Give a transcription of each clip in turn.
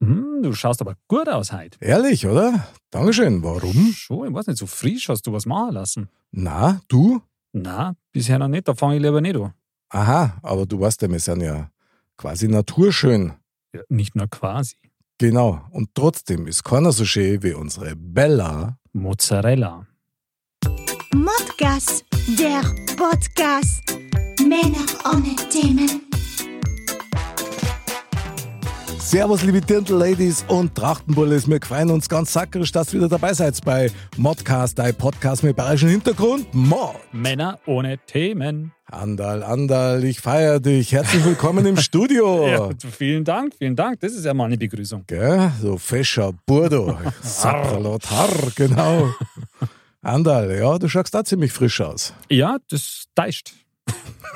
Hm, du schaust aber gut aus heute. Ehrlich, oder? Dankeschön. Warum? Schon, ich weiß nicht, so frisch hast du was machen lassen. Na, du? Na, bisher noch nicht, da fange ich lieber nicht an. Aha, aber du weißt ja, wir sind ja quasi naturschön. Ja, nicht nur quasi. Genau. Und trotzdem ist keiner so schön wie unsere Bella. Mozzarella. Modcast, der Podcast. Männer ohne Themen. Servus, liebe Dirndl-Ladies und Trachtenbullis. Wir freuen uns ganz sackerisch, dass ihr wieder dabei seid bei Modcast, dein Podcast mit bayerischem Hintergrund. Mod. Männer ohne Themen. Andal, Andal, ich feiere dich. Herzlich willkommen im Studio. Ja, vielen Dank, vielen Dank. Das ist ja mal eine Begrüßung. Gell? So fescher Burdo. Sapralot, genau. Andal, ja, du schaust da ziemlich frisch aus. Ja, das täuscht.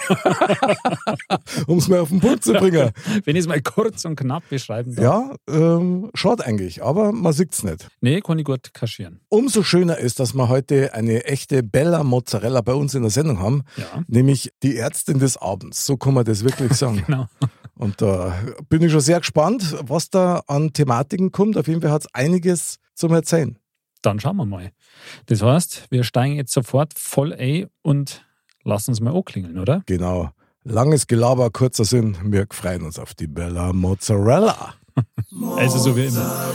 um es mal auf den Punkt zu bringen. Wenn ich es mal kurz und knapp beschreiben darf. Ja, ähm, schaut eigentlich, aber man sieht es nicht. Nee, kann ich gut kaschieren. Umso schöner ist, dass wir heute eine echte Bella Mozzarella bei uns in der Sendung haben, Ja. nämlich die Ärztin des Abends. So kann man das wirklich sagen. Genau. Und da bin ich schon sehr gespannt, was da an Thematiken kommt. Auf jeden Fall hat es einiges zum Erzählen. Dann schauen wir mal. Das heißt, wir steigen jetzt sofort voll ein und lassen uns mal anklingeln, oder? Genau. Langes Gelaber, kurzer Sinn. Wir freuen uns auf die Bella Mozzarella. Also so wie immer.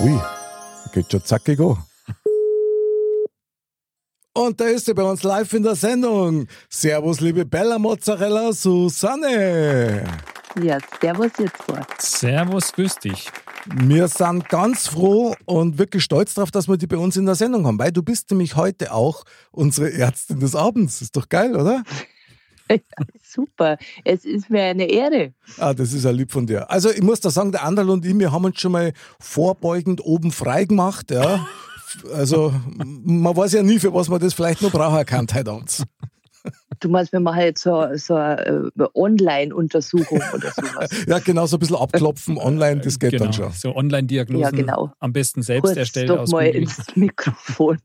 Ui, geht schon zackig an. Und da ist sie bei uns live in der Sendung. Servus, liebe Bella Mozzarella, Susanne. Ja, servus jetzt vor. Servus, grüß dich. Wir sind ganz froh und wirklich stolz darauf, dass wir die bei uns in der Sendung haben, weil du bist nämlich heute auch unsere Ärztin des Abends. Ist doch geil, oder? Super. Es ist mir eine Ehre. Ah, das ist ja lieb von dir. Also ich muss da sagen, der Anderl und ich, wir haben uns schon mal vorbeugend oben frei gemacht, ja. Also man weiß ja nie, für was man das vielleicht noch brauchen kann heute abends. Du meinst, wir machen jetzt so, so eine äh, Online-Untersuchung oder sowas. Ja, genau, so ein bisschen abklopfen online, das geht genau. dann schon. So Online-Diagnosen. Ja, genau. Am besten selbst Kurz erstellt doch aus mal Google. ins Mikrofon.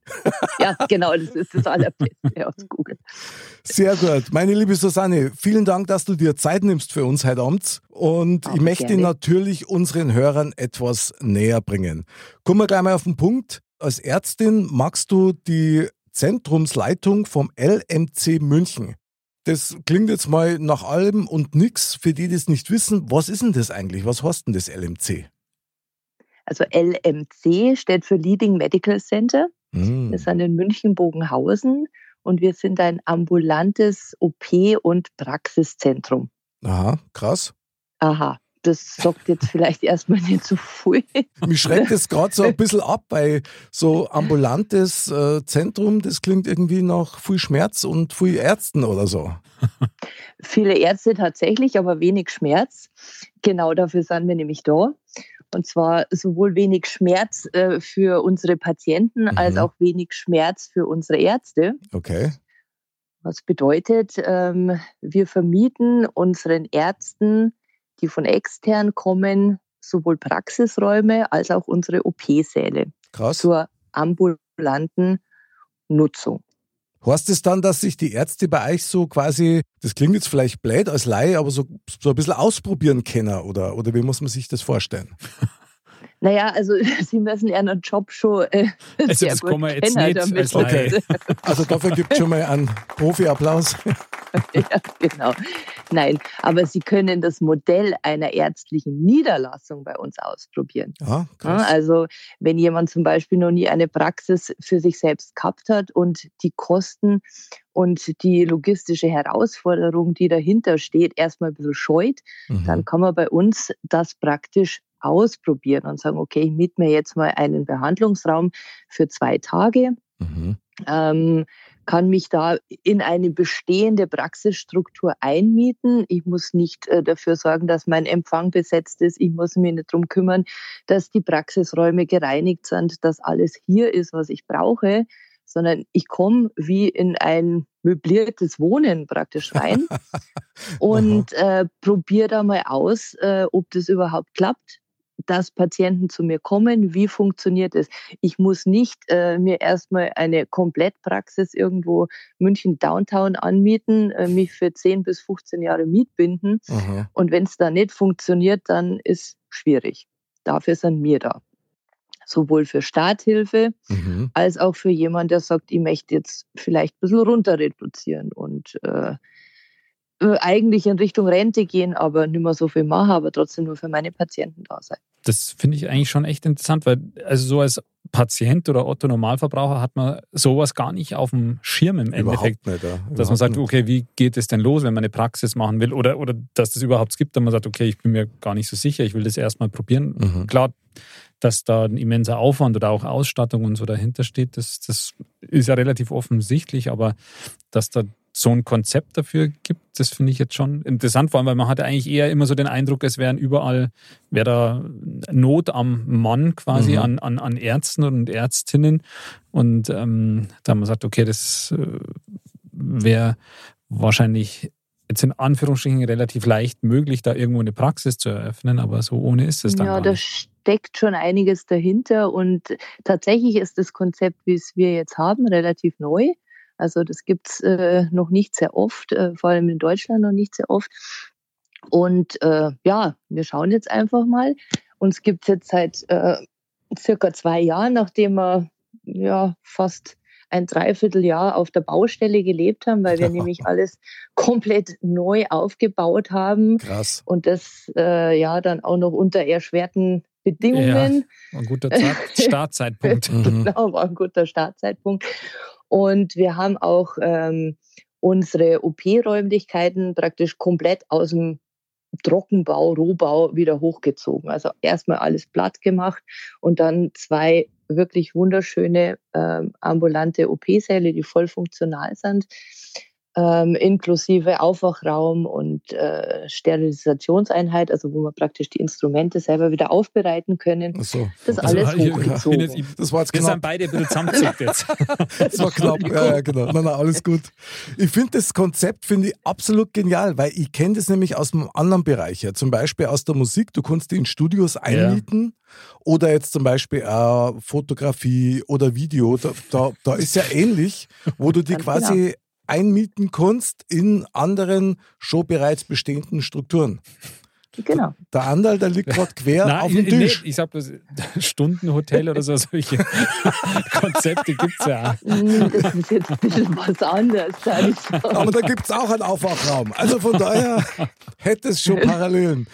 ja, genau, das ist das Allerbeste aus Google. Sehr gut. Meine liebe Susanne, vielen Dank, dass du dir Zeit nimmst für uns heute Abend. Und ich Aber möchte gerne. natürlich unseren Hörern etwas näher bringen. Kommen wir gleich mal auf den Punkt. Als Ärztin magst du die Zentrumsleitung vom LMC München. Das klingt jetzt mal nach allem und nix. Für die, die es nicht wissen, was ist denn das eigentlich? Was heißt denn das LMC? Also LMC steht für Leading Medical Center. Hm. Wir sind in München-Bogenhausen und wir sind ein ambulantes OP- und Praxiszentrum. Aha, krass. Aha, das sagt jetzt vielleicht erstmal nicht so viel. Mich schreckt es gerade so ein bisschen ab, weil so ambulantes äh, Zentrum, das klingt irgendwie nach viel Schmerz und viel Ärzten oder so. Viele Ärzte tatsächlich, aber wenig Schmerz. Genau dafür sind wir nämlich da. Und zwar sowohl wenig Schmerz äh, für unsere Patienten Mhm. als auch wenig Schmerz für unsere Ärzte. Okay. Was bedeutet, ähm, wir vermieten unseren Ärzten, die von extern kommen, sowohl Praxisräume als auch unsere OP-Säle Krass. zur ambulanten Nutzung. Heißt es dann, dass sich die Ärzte bei euch so quasi, das klingt jetzt vielleicht blöd als Laie, aber so, so ein bisschen ausprobieren können oder, oder wie muss man sich das vorstellen? Naja, also Sie müssen Ihren Job schon äh, Also sehr das gut man jetzt kennen, nicht damit als Laie. Also dafür gibt es schon mal einen Profi-Applaus. ja, genau. Nein, aber Sie können das Modell einer ärztlichen Niederlassung bei uns ausprobieren. Ja, Ja, krass. also wenn jemand zum Beispiel noch nie eine Praxis für sich selbst gehabt hat und die Kosten und die logistische Herausforderung, die dahinter steht, erstmal ein bisschen scheut, Mhm. dann kann man bei uns das praktisch ausprobieren und sagen, okay, ich miete mir jetzt mal einen Behandlungsraum für zwei Tage Mhm. ähm, kann mich da in eine bestehende Praxisstruktur einmieten. Ich muss nicht äh, dafür sorgen, dass mein Empfang besetzt ist. Ich muss mich nicht darum kümmern, dass die Praxisräume gereinigt sind, dass alles hier ist, was ich brauche, sondern ich komme wie in ein möbliertes Wohnen praktisch rein und äh, probiere da mal aus, äh, ob das überhaupt klappt dass Patienten zu mir kommen. Wie funktioniert es? Ich muss nicht äh, mir erstmal eine Komplettpraxis irgendwo München Downtown anmieten, äh, mich für 10 bis 15 Jahre mietbinden. Aha. Und wenn es da nicht funktioniert, dann ist schwierig. Dafür sind wir da sowohl für Starthilfe mhm. als auch für jemanden, der sagt, ich möchte jetzt vielleicht ein bisschen runter reduzieren und äh, äh, eigentlich in Richtung Rente gehen, aber nicht mehr so viel machen, aber trotzdem nur für meine Patienten da sein. Das finde ich eigentlich schon echt interessant, weil also so als Patient oder Otto Normalverbraucher hat man sowas gar nicht auf dem Schirm im Endeffekt. Nicht, ja. dass man sagt, okay, wie geht es denn los, wenn man eine Praxis machen will? Oder, oder dass das überhaupt gibt, dass man sagt, okay, ich bin mir gar nicht so sicher, ich will das erstmal probieren. Mhm. Klar, dass da ein immenser Aufwand oder auch Ausstattung und so dahinter steht, das, das ist ja relativ offensichtlich, aber dass da so ein Konzept dafür gibt, das finde ich jetzt schon interessant, vor allem, weil man hatte eigentlich eher immer so den Eindruck, es wären überall, wäre da Not am Mann quasi mhm. an, an, an Ärzten und Ärztinnen. Und ähm, da haben wir gesagt, okay, das äh, wäre wahrscheinlich jetzt in Anführungsstrichen relativ leicht möglich, da irgendwo eine Praxis zu eröffnen, aber so ohne ist es dann. Ja, da steckt schon einiges dahinter und tatsächlich ist das Konzept, wie es wir jetzt haben, relativ neu. Also das gibt es äh, noch nicht sehr oft, äh, vor allem in Deutschland noch nicht sehr oft. Und äh, ja, wir schauen jetzt einfach mal. Uns gibt es jetzt seit äh, circa zwei Jahren, nachdem wir ja fast ein Dreivierteljahr auf der Baustelle gelebt haben, weil wir nämlich alles komplett neu aufgebaut haben. Krass. Und das äh, ja dann auch noch unter erschwerten Bedingungen. Ja, ein guter Startzeitpunkt. genau, war ein guter Startzeitpunkt. Und wir haben auch ähm, unsere OP-Räumlichkeiten praktisch komplett aus dem Trockenbau, Rohbau wieder hochgezogen. Also erstmal alles platt gemacht und dann zwei wirklich wunderschöne ähm, ambulante OP-Säle, die voll funktional sind ähm, inklusive Aufwachraum und äh, Sterilisationseinheit, also wo wir praktisch die Instrumente selber wieder aufbereiten können. Ach so. Das also, alles ja, hochgezogen. Ja, das war jetzt knapp. Wir sind beide ein bisschen zusammengezuckt jetzt. das war knapp, ja, ja, genau. Nein, nein, alles gut. Ich finde das Konzept finde ich absolut genial, weil ich kenne das nämlich aus einem anderen Bereich. Ja. Zum Beispiel aus der Musik, du kannst die in Studios einmieten. Oder jetzt zum Beispiel äh, Fotografie oder Video, da, da, da ist ja ähnlich, wo du die quasi genau einmieten kannst in anderen schon bereits bestehenden Strukturen. Genau. Der Andal, der liegt gerade quer Nein, auf dem Tisch. Nee, ich sag bloß, Stundenhotel oder so, solche Konzepte gibt es ja auch. Hm, das ist jetzt ein bisschen was anderes. Aber da gibt es auch einen Aufwachraum. Also von daher hätte es schon Parallelen.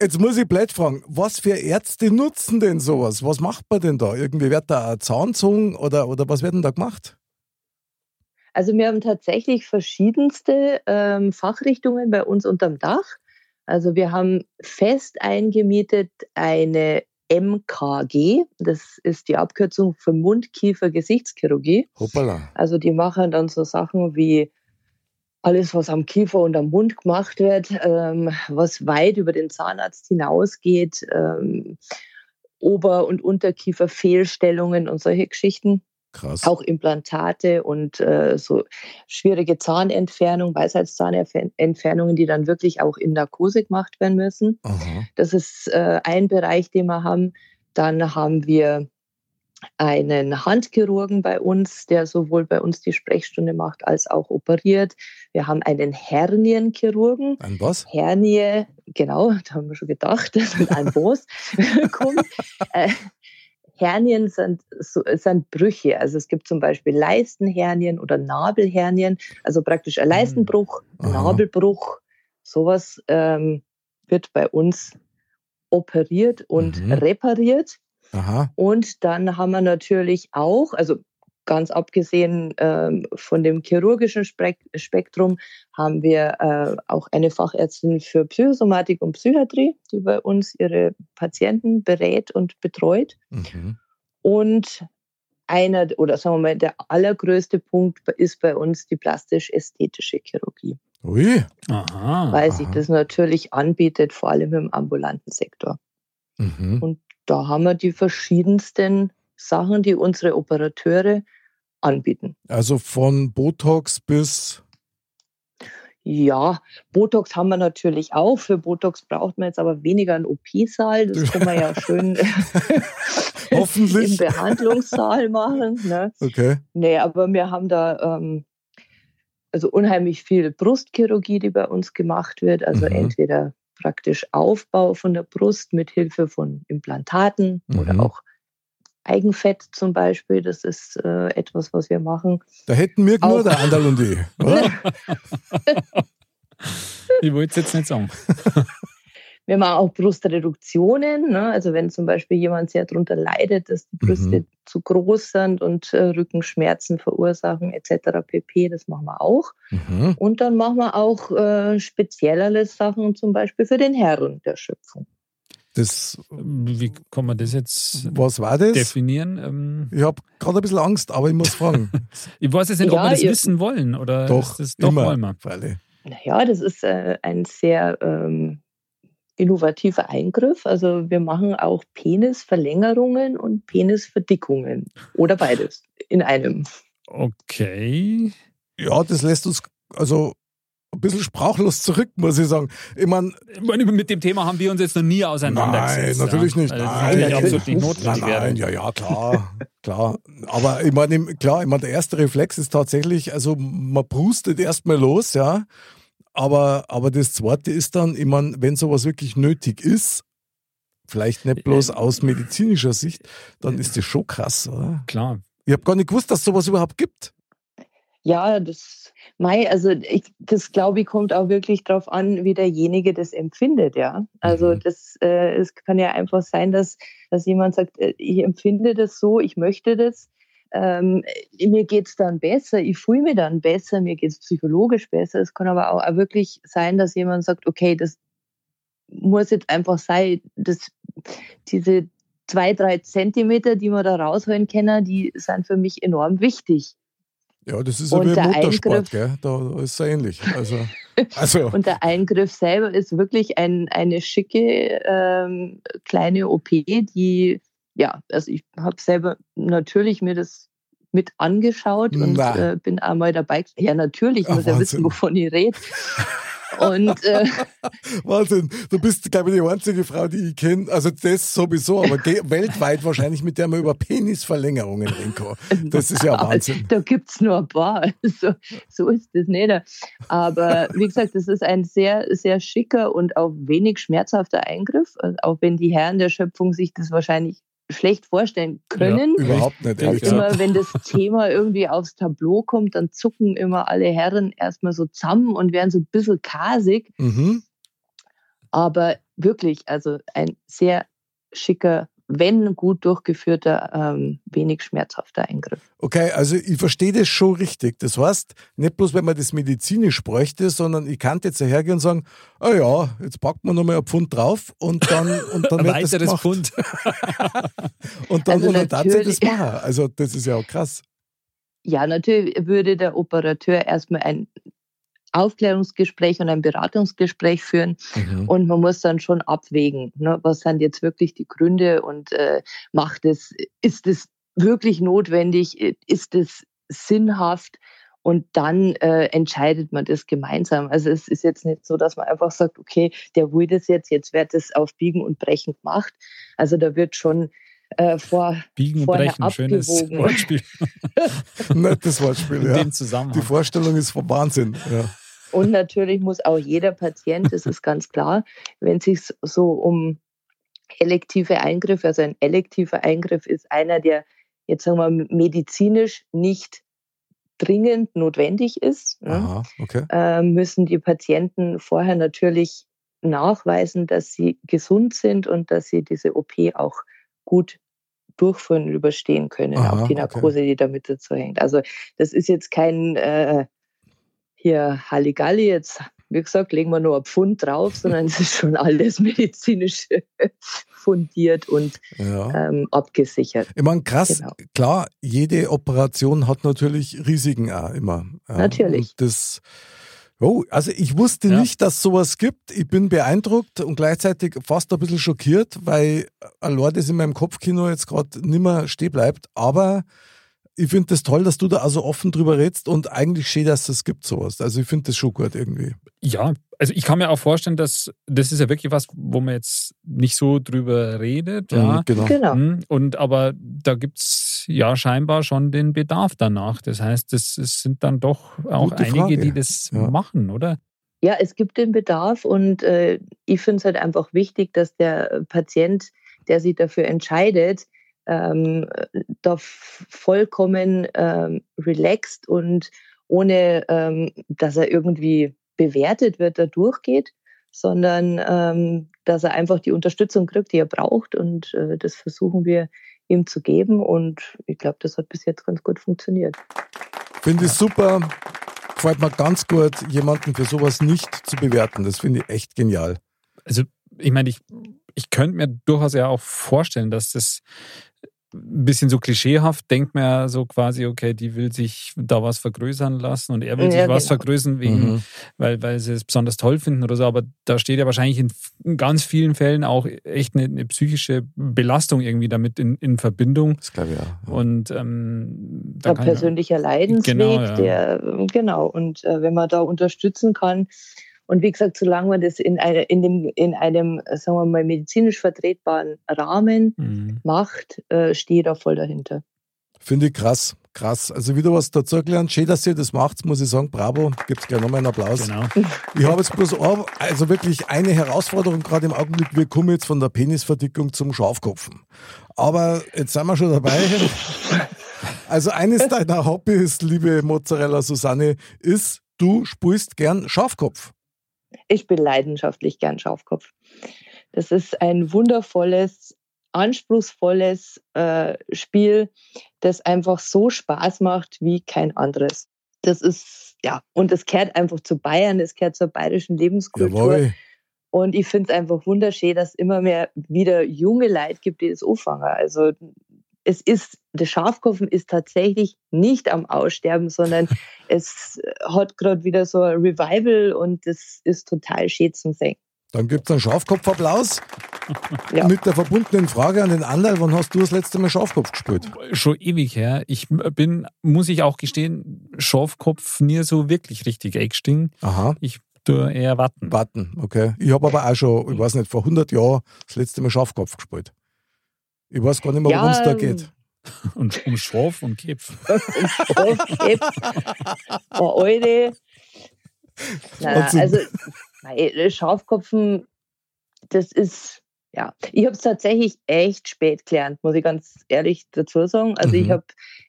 Jetzt muss ich blöd fragen, was für Ärzte nutzen denn sowas? Was macht man denn da? Irgendwie wird da ein Zaun gezogen oder, oder was wird denn da gemacht? Also wir haben tatsächlich verschiedenste ähm, Fachrichtungen bei uns unterm Dach. Also wir haben fest eingemietet eine MKG, das ist die Abkürzung für Mund-Kiefer-Gesichtschirurgie. Hoppala. Also die machen dann so Sachen wie alles, was am Kiefer und am Mund gemacht wird, ähm, was weit über den Zahnarzt hinausgeht, ähm, Ober- und Unterkiefer-Fehlstellungen und solche Geschichten. Krass. Auch Implantate und äh, so schwierige Zahnentfernung, Weisheitszahnentfernungen, die dann wirklich auch in Narkose gemacht werden müssen. Aha. Das ist äh, ein Bereich, den wir haben. Dann haben wir einen Handchirurgen bei uns, der sowohl bei uns die Sprechstunde macht als auch operiert. Wir haben einen Hernienchirurgen. Ein was? Hernie, genau, da haben wir schon gedacht, dass ein Boss kommt. Hernien sind, sind Brüche. Also es gibt zum Beispiel Leistenhernien oder Nabelhernien, also praktisch ein hm. Leistenbruch, ein Nabelbruch. Sowas ähm, wird bei uns operiert und mhm. repariert. Aha. Und dann haben wir natürlich auch, also ganz abgesehen ähm, von dem chirurgischen Spektrum haben wir äh, auch eine Fachärztin für Psychosomatik und Psychiatrie, die bei uns ihre Patienten berät und betreut. Mhm. Und einer oder sagen wir mal, der allergrößte Punkt ist bei uns die plastisch-ästhetische Chirurgie. Ui. Aha, weil aha. sich das natürlich anbietet, vor allem im ambulanten Sektor. Mhm. Und da haben wir die verschiedensten Sachen, die unsere Operateure anbieten. Also von Botox bis ja, Botox haben wir natürlich auch. Für Botox braucht man jetzt aber weniger einen OP-Saal. Das kann man ja schön Hoffentlich. im Behandlungssaal machen. Ne? Okay. Nee, aber wir haben da ähm, also unheimlich viel Brustchirurgie, die bei uns gemacht wird. Also mhm. entweder praktisch Aufbau von der Brust mit Hilfe von Implantaten mhm. oder auch Eigenfett zum Beispiel, das ist äh, etwas, was wir machen. Da hätten wir nur der Anderl und ich, oder? ich wollte es jetzt nicht sagen. wir machen auch Brustreduktionen. Ne? Also wenn zum Beispiel jemand sehr darunter leidet, dass die Brüste mhm. zu groß sind und äh, Rückenschmerzen verursachen etc. pp. Das machen wir auch. Mhm. Und dann machen wir auch äh, speziellere Sachen, zum Beispiel für den Herren der Schöpfung. Das, Wie kann man das jetzt was war das? definieren? Ähm, ich habe gerade ein bisschen Angst, aber ich muss fragen. ich weiß jetzt nicht, ja, ob wir das wissen wollen oder doch, das doch immer, wollen wir. Freilich. Naja, das ist äh, ein sehr ähm, innovativer Eingriff. Also wir machen auch Penisverlängerungen und Penisverdickungen oder beides in einem. Okay. Ja, das lässt uns also ein bisschen sprachlos zurück, muss ich sagen. Ich meine, mit dem Thema haben wir uns jetzt noch nie auseinandergesetzt. Nein, natürlich ja. nicht. Also nein, natürlich absolut nicht notwendig nein, nein, ja, ja, klar, klar. Aber ich meine, klar, ich meine, der erste Reflex ist tatsächlich, also man prustet erstmal los, ja. Aber, aber das zweite ist dann, ich meine, wenn sowas wirklich nötig ist, vielleicht nicht bloß aus medizinischer Sicht, dann ist das schon krass, oder? Klar. Ich habe gar nicht gewusst, dass es sowas überhaupt gibt. Ja, das, Mai, also ich, das glaube ich kommt auch wirklich darauf an, wie derjenige das empfindet, ja. Also mhm. das, äh, es kann ja einfach sein, dass, dass jemand sagt, äh, ich empfinde das so, ich möchte das. Ähm, mir geht's dann besser, ich fühle mich dann besser, mir geht's psychologisch besser. Es kann aber auch, auch wirklich sein, dass jemand sagt, okay, das muss jetzt einfach sein, dass diese zwei, drei Zentimeter, die wir da rausholen können, die sind für mich enorm wichtig. Ja, das ist ja wie Motorsport, gell? da ist es ähnlich. Also, also. und der Eingriff selber ist wirklich ein, eine schicke ähm, kleine OP, die, ja, also ich habe selber natürlich mir das mit angeschaut und äh, bin einmal dabei. Ja, natürlich, ich muss ja wissen, wovon ich rede. Und, äh, Wahnsinn, du bist, glaube ich, die einzige Frau, die ich kenne. Also das sowieso, aber weltweit wahrscheinlich, mit der man über Penisverlängerungen reden kann. Das ist ja Wahnsinn. Da gibt es nur ein paar. So, so ist das nicht. Aber wie gesagt, das ist ein sehr, sehr schicker und auch wenig schmerzhafter Eingriff. Also auch wenn die Herren der Schöpfung sich das wahrscheinlich schlecht vorstellen können. Ja, überhaupt nicht, ehrlich immer, wenn das Thema irgendwie aufs Tableau kommt, dann zucken immer alle Herren erstmal so zusammen und werden so ein bisschen kasig. Mhm. Aber wirklich, also ein sehr schicker wenn gut durchgeführter, ähm, wenig schmerzhafter Eingriff. Okay, also ich verstehe das schon richtig. Das heißt, nicht bloß, wenn man das medizinisch bräuchte, sondern ich kann jetzt hergehen und sagen, ah oh ja, jetzt packt man nochmal ein Pfund drauf und dann, und dann wird das gemacht. Pfund. und dann, also und dann tatsächlich das machen. Also das ist ja auch krass. Ja, natürlich würde der Operateur erstmal ein Aufklärungsgespräch und ein Beratungsgespräch führen. Mhm. Und man muss dann schon abwägen, ne, was sind jetzt wirklich die Gründe und äh, macht es, ist es wirklich notwendig, ist es sinnhaft? Und dann äh, entscheidet man das gemeinsam. Also es ist jetzt nicht so, dass man einfach sagt, okay, der will das jetzt, jetzt wird es auf Biegen und Brechen gemacht. Also da wird schon äh, vor, Biegen vorher brechen, schönes Wortspiel. Nettes Wortspiel, In ja. dem Zusammenhang. Die Vorstellung ist vom Wahnsinn. Ja. Und natürlich muss auch jeder Patient, das ist ganz klar, wenn es sich so um elektive Eingriffe, also ein elektiver Eingriff ist einer, der jetzt sagen wir medizinisch nicht dringend notwendig ist, ne, Aha, okay. äh, müssen die Patienten vorher natürlich nachweisen, dass sie gesund sind und dass sie diese OP auch gut durchführen und überstehen können, Aha, auch die Narkose, okay. die damit dazu hängt. Also das ist jetzt kein äh, hier Halligalli, jetzt wie gesagt, legen wir nur ein Pfund drauf, sondern es ist schon alles medizinisch fundiert und ja. ähm, abgesichert. Ich meine, krass, genau. klar, jede Operation hat natürlich Risiken auch immer. Ja. Natürlich. Und das Oh, also ich wusste ja. nicht, dass sowas gibt. Ich bin beeindruckt und gleichzeitig fast ein bisschen schockiert, weil allein das in meinem Kopfkino jetzt gerade nimmer stehen bleibt. Aber ich finde das toll, dass du da also offen drüber redest und eigentlich schön, dass es gibt sowas. Also ich finde das schon gut irgendwie. Ja, also ich kann mir auch vorstellen, dass das ist ja wirklich was, wo man jetzt nicht so drüber redet. Ja, mhm, genau. genau. Mhm, und aber da gibt es ja scheinbar schon den Bedarf danach. Das heißt, es, sind dann doch auch Gute einige, Frage. die das ja. machen, oder? Ja, es gibt den Bedarf und äh, ich finde es halt einfach wichtig, dass der Patient, der sich dafür entscheidet, ähm, da vollkommen ähm, relaxed und ohne, ähm, dass er irgendwie bewertet wird, da durchgeht, sondern ähm, dass er einfach die Unterstützung kriegt, die er braucht. Und äh, das versuchen wir ihm zu geben. Und ich glaube, das hat bis jetzt ganz gut funktioniert. Finde ich super. Gefällt mir ganz gut, jemanden für sowas nicht zu bewerten. Das finde ich echt genial. Also, ich meine, ich, ich könnte mir durchaus ja auch vorstellen, dass das ein bisschen so klischeehaft denkt man ja so quasi, okay, die will sich da was vergrößern lassen und er will ja, sich was genau. vergrößern, wegen, mhm. weil, weil sie es besonders toll finden oder so. Aber da steht ja wahrscheinlich in ganz vielen Fällen auch echt eine, eine psychische Belastung irgendwie damit in, in Verbindung. Das glaube ich ja. Und ähm, da persönlicher Leidensweg, genau, ja. der, genau. Und äh, wenn man da unterstützen kann, und wie gesagt, solange man das in, eine, in, dem, in einem, sagen wir mal, medizinisch vertretbaren Rahmen mhm. macht, äh, stehe ich da voll dahinter. Finde ich krass, krass. Also wieder was dazu gelernt. Schön, dass ihr das macht, muss ich sagen. Bravo. Gibt es gleich nochmal einen Applaus. Genau. Ich habe jetzt bloß auch, also wirklich eine Herausforderung gerade im Augenblick. Wir kommen jetzt von der Penisverdickung zum Schafkopfen. Aber jetzt sind wir schon dabei. Also eines deiner Hobbys, liebe Mozzarella Susanne, ist, du spielst gern Schafkopf. Ich bin leidenschaftlich gern Schafkopf. Das ist ein wundervolles, anspruchsvolles äh, Spiel, das einfach so Spaß macht wie kein anderes. Das ist, ja, und es kehrt einfach zu Bayern, es kehrt zur bayerischen Lebenskultur. Jawohl. Und ich finde es einfach wunderschön, dass es immer mehr wieder junge Leute gibt, die das anfangen. Also es ist, der Schafkopfen ist tatsächlich nicht am Aussterben, sondern es hat gerade wieder so ein Revival und das ist total schön zum sehen. Dann gibt es einen Schafkopfapplaus. Ja. Mit der verbundenen Frage an den Andal, wann hast du das letzte Mal Schafkopf gespielt? Schon ewig her. Ich bin, muss ich auch gestehen, Schafkopf nie so wirklich richtig eingestiegen. Aha. Ich tue eher warten. Warten, okay. Ich habe aber auch schon, ich weiß nicht, vor 100 Jahren das letzte Mal Schafkopf gespielt. Ich weiß gar nicht mehr, worum es da geht. Und um Schaf und Kipf. um Schaf, Kipf. Oh, Alte. Naja, also, Schafkopfen, das ist, ja, ich habe es tatsächlich echt spät gelernt, muss ich ganz ehrlich dazu sagen. Also mhm. ich habe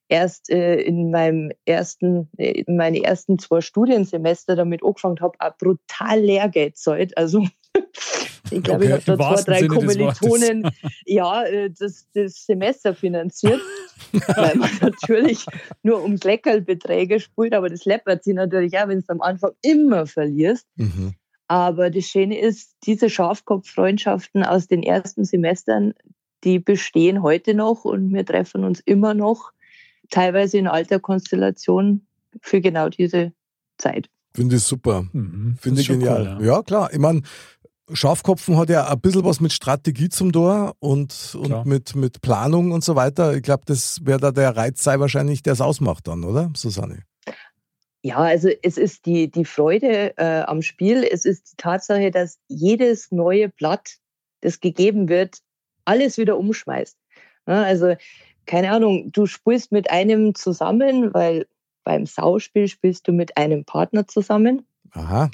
erst äh, in meinem ersten, äh, in meine ersten zwei Studiensemester damit angefangen habe, auch brutal Lehrgeld zahlt. Also ich glaube, okay, ich habe da zwei, drei Sinne Kommilitonen ja, äh, das, das Semester finanziert, weil man natürlich nur um Leckerlbeträge spielt, aber das läppert sich natürlich auch, wenn du am Anfang immer verlierst. Mhm. Aber das Schöne ist, diese Schafkopf-Freundschaften aus den ersten Semestern, die bestehen heute noch und wir treffen uns immer noch, teilweise in alter Konstellation für genau diese Zeit. Finde ich super. Mhm. Finde ich genial. Cool, ja. ja. klar. Ich meine, Schafkopfen hat ja ein bisschen was mit Strategie zum Tor und, und mit, mit Planung und so weiter. Ich glaube, das wäre da der Reiz sei wahrscheinlich, der es ausmacht dann, oder, Susanne? Ja, also es ist die, die Freude äh, am Spiel. Es ist die Tatsache, dass jedes neue Blatt, das gegeben wird, alles wieder umschmeißt. Ja, also, keine Ahnung, du spielst mit einem zusammen, weil beim Sauspiel spielst du mit einem Partner zusammen. Aha.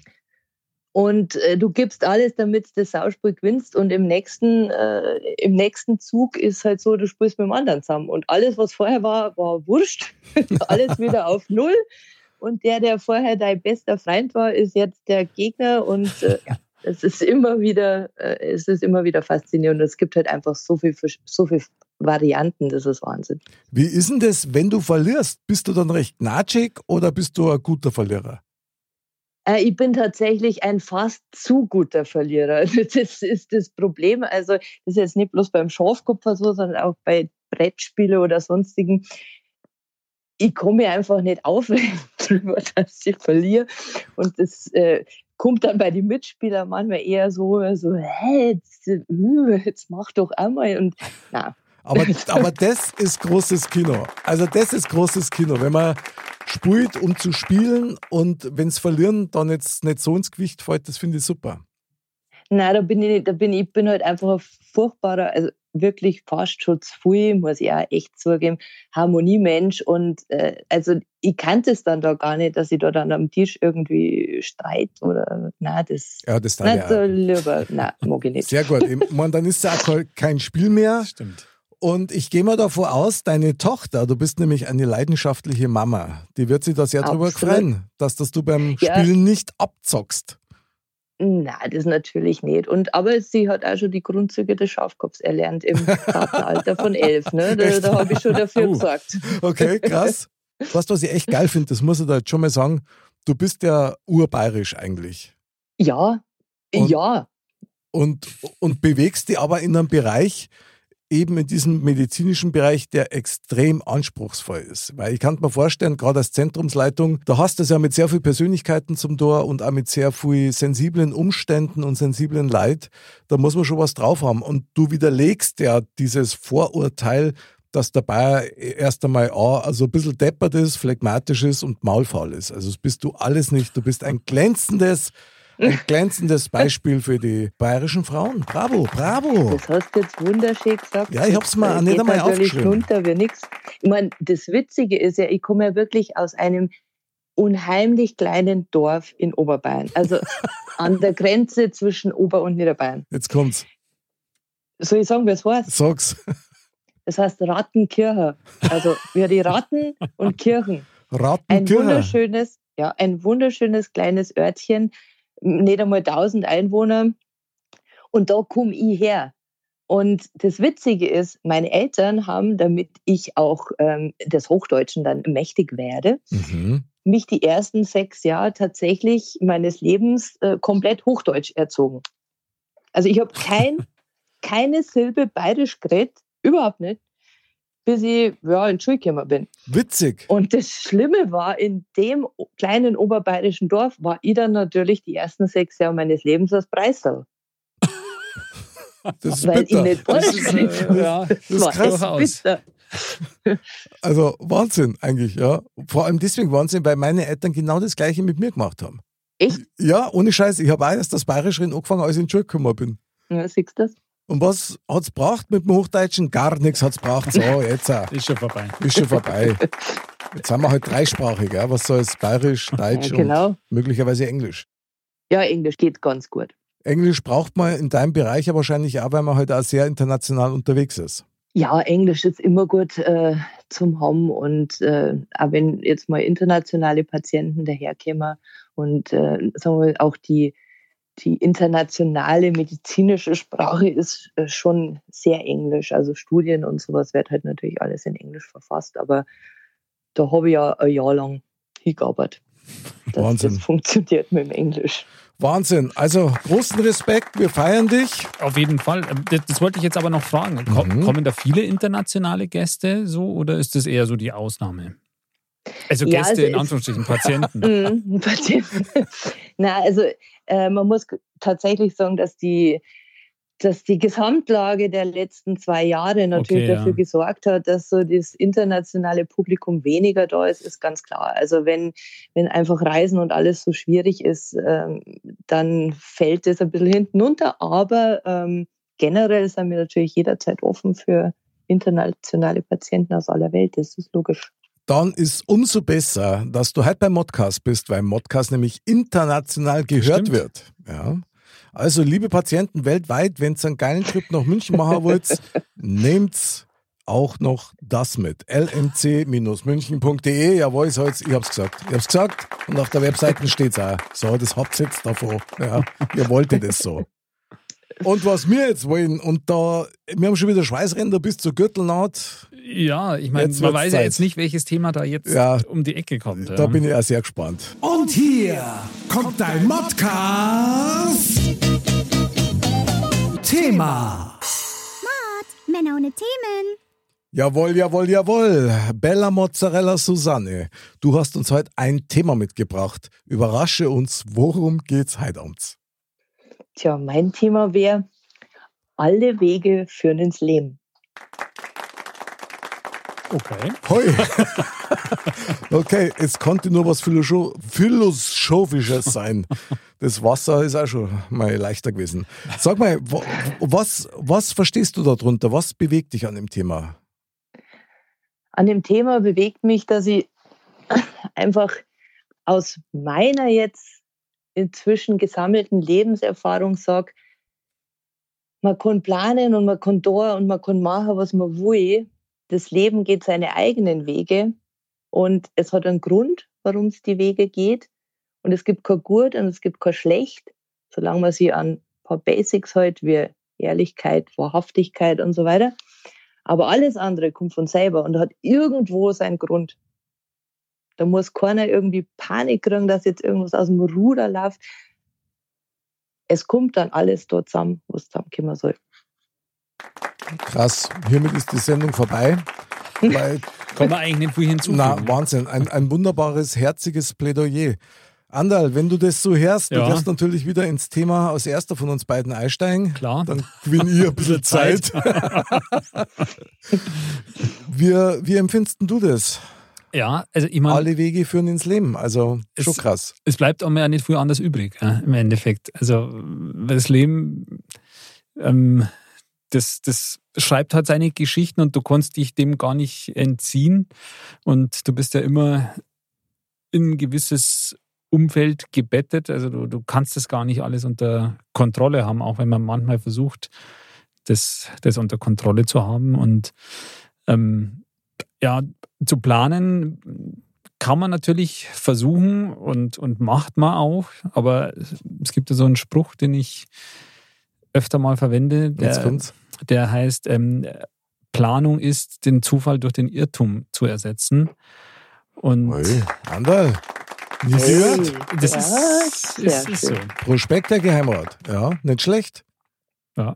Und äh, du gibst alles, damit du das Sauspiel gewinnst. Und im nächsten, äh, im nächsten Zug ist halt so, du spielst mit dem anderen zusammen. Und alles, was vorher war, war wurscht. alles wieder auf Null. Und der, der vorher dein bester Freund war, ist jetzt der Gegner. Und äh, ja, es ist immer wieder, äh, es ist immer wieder faszinierend. Es gibt halt einfach so viel, so viel Varianten, das ist Wahnsinn. Wie ist denn das, wenn du verlierst? Bist du dann recht natschig oder bist du ein guter Verlierer? Äh, ich bin tatsächlich ein fast zu guter Verlierer. Das ist das Problem. Also, das ist jetzt nicht bloß beim Schafkopfer so, sondern auch bei Brettspielen oder sonstigen. Ich komme einfach nicht aufregen darüber, dass ich verliere. Und das äh, kommt dann bei den Mitspielern manchmal eher so, so hey, jetzt, uh, jetzt mach doch einmal. Und na, aber, aber das ist großes Kino. Also das ist großes Kino. Wenn man spielt, um zu spielen und wenn es verlieren, dann jetzt nicht so ins Gewicht fällt, das finde ich super. Nein, da bin ich nicht, da bin ich, bin halt einfach ein furchtbarer, also wirklich fast schon zu viel, muss ich auch echt zugeben, Harmoniemensch und äh, also ich kannte es dann da gar nicht, dass ich da dann am Tisch irgendwie streit oder na das ja das dann nicht so lieber, nein, mag ich nicht. Sehr gut, ich meine, dann ist es auch kein Spiel mehr. Stimmt. Und ich gehe mal davor aus, deine Tochter, du bist nämlich eine leidenschaftliche Mama, die wird sich da sehr drüber freuen, dass das du beim ja. Spielen nicht abzockst. Nein, das natürlich nicht. Und, aber sie hat auch schon die Grundzüge des Schafkopfs erlernt im Alter von elf. Ne? Da, da habe ich schon dafür uh. gesorgt. Okay, krass. Was, was ich echt geil finde, das muss ich da jetzt schon mal sagen, du bist ja urbayerisch eigentlich. Ja, und, ja. Und, und bewegst dich aber in einem Bereich, eben in diesem medizinischen Bereich, der extrem anspruchsvoll ist. Weil ich kann mir vorstellen, gerade als Zentrumsleitung, da hast du es ja mit sehr vielen Persönlichkeiten zum Tor und auch mit sehr vielen sensiblen Umständen und sensiblen Leid. Da muss man schon was drauf haben. Und du widerlegst ja dieses Vorurteil, dass der Bayer erst einmal A, also ein bisschen deppert ist, phlegmatisch ist und maulfaul ist. Also das bist du alles nicht. Du bist ein glänzendes, ein glänzendes Beispiel für die bayerischen Frauen. Bravo, bravo. Das hast du jetzt wunderschön gesagt. Ja, ich hab's mal das nicht einmal aufgeschrieben. runter wie nix. Ich meine, das Witzige ist ja, ich komme ja wirklich aus einem unheimlich kleinen Dorf in Oberbayern. Also an der Grenze zwischen Ober- und Niederbayern. Jetzt kommt's. Soll ich sagen, es heißt? Sag's. Das heißt Rattenkirche. Also wir die Ratten und Kirchen. Rattenkirche. Ein wunderschönes, ja, ein wunderschönes kleines Örtchen nicht einmal 1000 Einwohner. Und da komme ich her. Und das Witzige ist, meine Eltern haben, damit ich auch ähm, des Hochdeutschen dann mächtig werde, mhm. mich die ersten sechs Jahre tatsächlich meines Lebens äh, komplett Hochdeutsch erzogen. Also ich habe kein, keine Silbe bayerisch geredet, überhaupt nicht bis ich ja, in die Schule gekommen bin. Witzig. Und das Schlimme war, in dem kleinen oberbayerischen Dorf war ich dann natürlich die ersten sechs Jahre meines Lebens als Preisel. Das ist Weil bitter. ich nicht das ist, äh, ja, das, das ist krass. Bitter. Also Wahnsinn eigentlich, ja. Vor allem deswegen Wahnsinn, weil meine Eltern genau das Gleiche mit mir gemacht haben. Echt? Ja, ohne Scheiß. Ich habe auch erst das Bayerische angefangen, als ich in die Schule gekommen bin. Ja, siehst du das? Und was hat es braucht mit dem Hochdeutschen? Gar nichts hat es braucht. So, jetzt. Ist schon vorbei. Ist schon vorbei. Jetzt sind wir halt dreisprachig. Ja? Was soll es? Bayerisch, Deutsch ja, genau. und möglicherweise Englisch. Ja, Englisch geht ganz gut. Englisch braucht man in deinem Bereich ja wahrscheinlich auch, weil man halt auch sehr international unterwegs ist. Ja, Englisch ist immer gut äh, zum haben und äh, auch wenn jetzt mal internationale Patienten daherkommen und äh, sagen wir auch die die internationale medizinische Sprache ist äh, schon sehr englisch. Also Studien und sowas wird halt natürlich alles in Englisch verfasst, aber da habe ich ja ein Jahr lang hingearbeitet. Dass Wahnsinn. Das funktioniert mit dem Englisch. Wahnsinn. Also großen Respekt, wir feiern dich. Auf jeden Fall. Ähm, das, das wollte ich jetzt aber noch fragen. Mhm. Kommen da viele internationale Gäste so oder ist das eher so die Ausnahme? Also Gäste ja, also in Anführungsstrichen, Patienten. Mm, Patienten. Na, also äh, man muss tatsächlich sagen, dass die, dass die Gesamtlage der letzten zwei Jahre natürlich okay, dafür ja. gesorgt hat, dass so das internationale Publikum weniger da ist, ist ganz klar. Also wenn, wenn einfach Reisen und alles so schwierig ist, ähm, dann fällt es ein bisschen hinten runter. Aber ähm, generell sind wir natürlich jederzeit offen für internationale Patienten aus aller Welt. Das ist logisch dann ist umso besser, dass du heute beim Modcast bist, weil Modcast nämlich international gehört Stimmt. wird. Ja. Also, liebe Patienten weltweit, wenn ihr einen geilen Trip nach München machen wollt, nehmt auch noch das mit. lmc-münchen.de. Jawohl, ich, ich hab's gesagt. Ich hab's gesagt und auf der Webseite steht's auch. So, das habt ihr jetzt davon. Ja, ihr wolltet es so. Und was wir jetzt wollen, und da, wir haben schon wieder Schweißränder bis zur Gürtelnaht. Ja, ich meine, man weiß Zeit. ja jetzt nicht, welches Thema da jetzt ja, um die Ecke kommt. Da ja. bin ich ja sehr gespannt. Und hier kommt dein Modcast. Thema. Mod, Männer ohne Themen. Jawohl, jawohl, jawohl. Bella Mozzarella Susanne, du hast uns heute ein Thema mitgebracht. Überrasche uns, worum geht's heute abends? Tja, mein Thema wäre, alle Wege führen ins Leben. Okay. Hoi. okay, es konnte nur was Philosophisches sein. Das Wasser ist auch schon mal leichter gewesen. Sag mal, was, was verstehst du darunter? Was bewegt dich an dem Thema? An dem Thema bewegt mich, dass ich einfach aus meiner jetzt inzwischen gesammelten Lebenserfahrung sage, man kann planen und man kann da und man kann machen, was man will das Leben geht seine eigenen Wege und es hat einen Grund, warum es die Wege geht. Und es gibt kein Gut und es gibt kein Schlecht, solange man sich an ein paar Basics hält, wie Ehrlichkeit, Wahrhaftigkeit und so weiter. Aber alles andere kommt von selber und hat irgendwo seinen Grund. Da muss keiner irgendwie Panik kriegen, dass jetzt irgendwas aus dem Ruder läuft. Es kommt dann alles dort zusammen, wo es zusammenkommen soll. Krass. Hiermit ist die Sendung vorbei. Weil, Kann man eigentlich nicht viel hinzufügen. Na, Wahnsinn. Ein, ein wunderbares, herziges Plädoyer. Andal, wenn du das so hörst, ja. du darfst natürlich wieder ins Thema als erster von uns beiden einsteigen. Klar. Dann gewinne ich ein bisschen Zeit. wie, wie empfindest du das? Ja, also ich meine. Alle Wege führen ins Leben, also es, schon krass. Es bleibt auch mehr nicht viel anders übrig, ja, im Endeffekt. Also das Leben ähm, das, das schreibt halt seine Geschichten und du kannst dich dem gar nicht entziehen. Und du bist ja immer in ein gewisses Umfeld gebettet. Also du, du kannst das gar nicht alles unter Kontrolle haben, auch wenn man manchmal versucht, das, das unter Kontrolle zu haben. Und ähm, ja, zu planen kann man natürlich versuchen und, und macht man auch. Aber es gibt ja so einen Spruch, den ich öfter mal verwende. Der, der heißt, ähm, Planung ist, den Zufall durch den Irrtum zu ersetzen. Und hey, Anderl. Wie gehört? Das ist, ist, ist so. Prospekt der Geheimrat. Ja, nicht schlecht. Ja.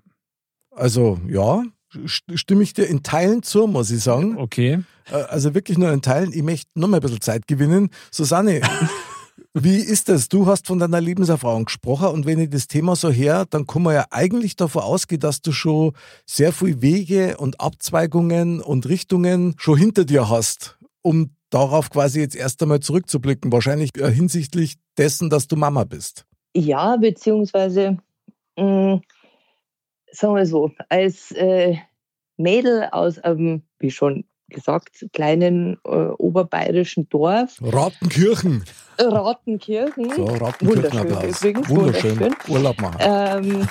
Also, ja, stimme ich dir in Teilen zu, muss ich sagen. Okay. Äh, also wirklich nur in Teilen. Ich möchte noch mal ein bisschen Zeit gewinnen. Susanne, Wie ist das? Du hast von deiner Lebenserfahrung gesprochen und wenn ich das Thema so her, dann kann man ja eigentlich davon ausgehen, dass du schon sehr viele Wege und Abzweigungen und Richtungen schon hinter dir hast, um darauf quasi jetzt erst einmal zurückzublicken, wahrscheinlich äh, hinsichtlich dessen, dass du Mama bist. Ja, beziehungsweise, mh, mm, sagen wir so, als äh, Mädel aus einem, wie schon gesagt, kleinen äh, oberbayerischen Dorf. Rattenkirchen. Rattenkirchen. So, Rattenkirchen übrigens. Wunderschön. Wunderschön. Urlaub machen. Ähm,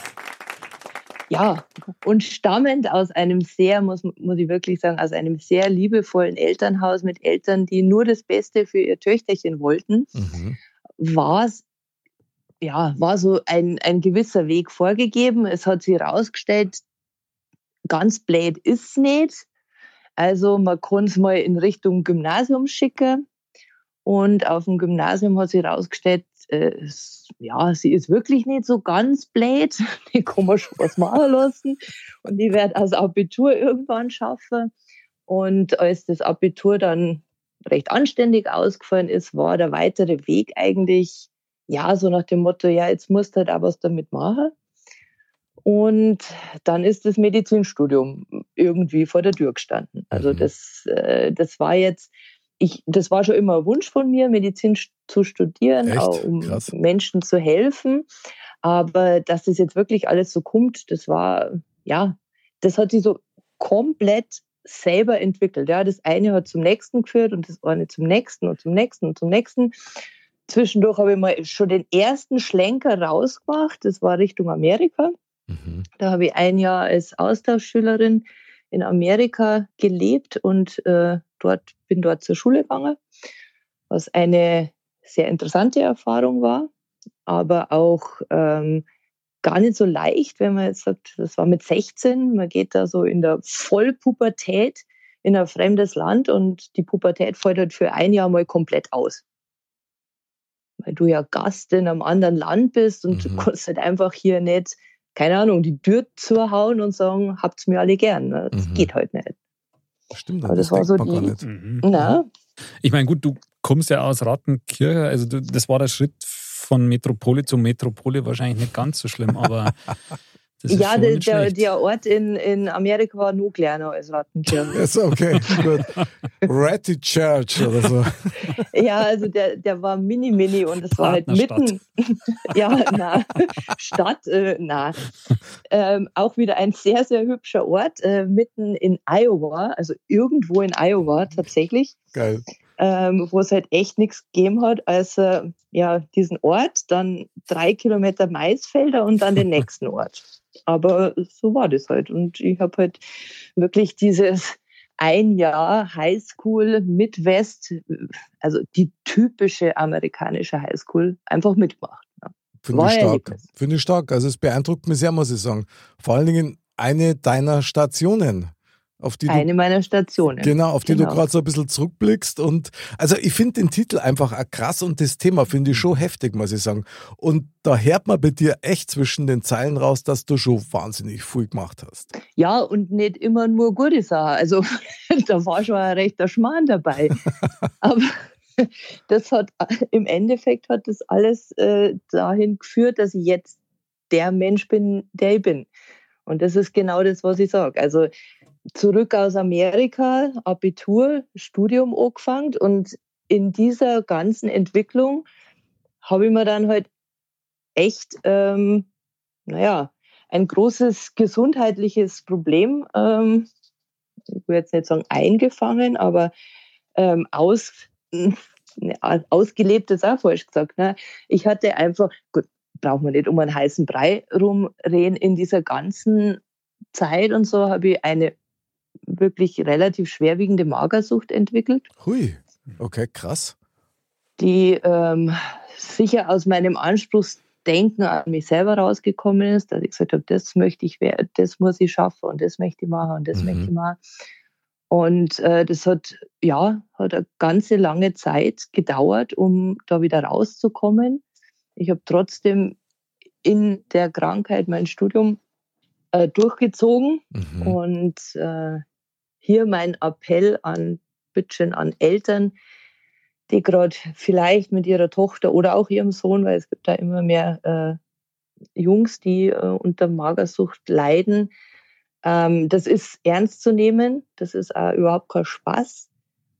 ja, und stammend aus einem sehr, muss, muss ich wirklich sagen, aus einem sehr liebevollen Elternhaus mit Eltern, die nur das Beste für ihr Töchterchen wollten, mhm. war es ja, war so ein, ein gewisser Weg vorgegeben. Es hat sich herausgestellt, ganz blöd ist es nicht. Also man kann es mal in Richtung Gymnasium schicken. Und auf dem Gymnasium hat sich herausgestellt, äh, ja, sie ist wirklich nicht so ganz blöd. Die kann man schon was machen lassen. Und die wird das Abitur irgendwann schaffen. Und als das Abitur dann recht anständig ausgefallen ist, war der weitere Weg eigentlich, ja, so nach dem Motto, ja, jetzt musst du halt auch was damit machen. Und dann ist das Medizinstudium irgendwie vor der Tür gestanden. Also mhm. das, äh, das war jetzt, ich, das war schon immer ein Wunsch von mir, Medizin zu studieren, Echt? auch um Krass. Menschen zu helfen. Aber dass das jetzt wirklich alles so kommt, das war, ja, das hat sich so komplett selber entwickelt. Ja, das eine hat zum nächsten geführt und das eine zum nächsten und zum nächsten und zum nächsten. Zwischendurch habe ich mal schon den ersten Schlenker rausgemacht. Das war Richtung Amerika. Mhm. Da habe ich ein Jahr als Austauschschülerin in Amerika gelebt und äh, dort bin dort zur Schule gegangen, was eine sehr interessante Erfahrung war, aber auch ähm, gar nicht so leicht, wenn man jetzt sagt, das war mit 16, man geht da so in der Vollpubertät in ein fremdes Land und die Pubertät fällt halt für ein Jahr mal komplett aus. Weil du ja Gast in einem anderen Land bist und mhm. du kannst halt einfach hier nicht, keine Ahnung, die Tür zuhauen und sagen, habt's mir alle gern. Ne? Das mhm. geht halt nicht. Stimmt, Aber das, das war so die. Mhm. Na? Ich meine, gut, du kommst ja aus Rattenkirche, also du, das war der Schritt von Metropole zu Metropole wahrscheinlich nicht ganz so schlimm, aber ja, der, der, der, Ort in, in Amerika war nur kleiner als Rattenkirchen. Ist okay, gut. Ratty Church oder so. ja, also der, der war mini-mini und es war halt mitten. ja, na, Stadt, äh, na. Ähm, auch wieder ein sehr, sehr hübscher Ort, äh, mitten in Iowa, also irgendwo in Iowa tatsächlich. Geil. Ähm, wo es halt echt nichts gegeben hat, als äh, ja, diesen Ort, dann drei Kilometer Maisfelder und dann den nächsten Ort. Aber so war das halt. Und ich habe halt wirklich dieses ein Jahr Highschool mit West, also die typische amerikanische Highschool, einfach mitgemacht. Ja. Finde ich stark. Finde ich stark. Also es beeindruckt mich sehr, muss ich sagen. Vor allen Dingen eine deiner Stationen auf die Eine du, meiner Stationen. Genau, auf die genau. du gerade so ein bisschen zurückblickst. Und also ich finde den Titel einfach krass und das Thema finde ich schon heftig, muss ich sagen. Und da hört man bei dir echt zwischen den Zeilen raus, dass du schon wahnsinnig viel gemacht hast. Ja, und nicht immer nur gute Sachen. Also da war schon ein rechter Schmarrn dabei. Aber das hat im Endeffekt hat das alles äh, dahin geführt, dass ich jetzt der Mensch bin, der ich bin. Und das ist genau das, was ich sage. Also zurück aus Amerika, Abitur, Studium angefangen und in dieser ganzen Entwicklung habe ich mir dann halt echt, ähm, naja, ein großes gesundheitliches Problem, ähm, ich will jetzt nicht sagen eingefangen, aber ähm, aus, ne, ausgelebt ist auch falsch gesagt. Ne? Ich hatte einfach, gut, braucht man nicht um einen heißen Brei rumreden, in dieser ganzen Zeit und so habe ich eine wirklich relativ schwerwiegende Magersucht entwickelt. Hui, okay, krass. Die ähm, sicher aus meinem Anspruchsdenken an mich selber rausgekommen ist, dass ich gesagt habe, das möchte ich, das muss ich schaffen und das möchte ich machen und das mhm. möchte ich machen. Und äh, das hat, ja, hat eine ganze lange Zeit gedauert, um da wieder rauszukommen. Ich habe trotzdem in der Krankheit mein Studium äh, durchgezogen mhm. und äh, hier mein Appell an Bütchen an Eltern, die gerade vielleicht mit ihrer Tochter oder auch ihrem Sohn, weil es gibt da immer mehr äh, Jungs, die äh, unter Magersucht leiden. Ähm, das ist ernst zu nehmen, das ist auch überhaupt kein Spaß.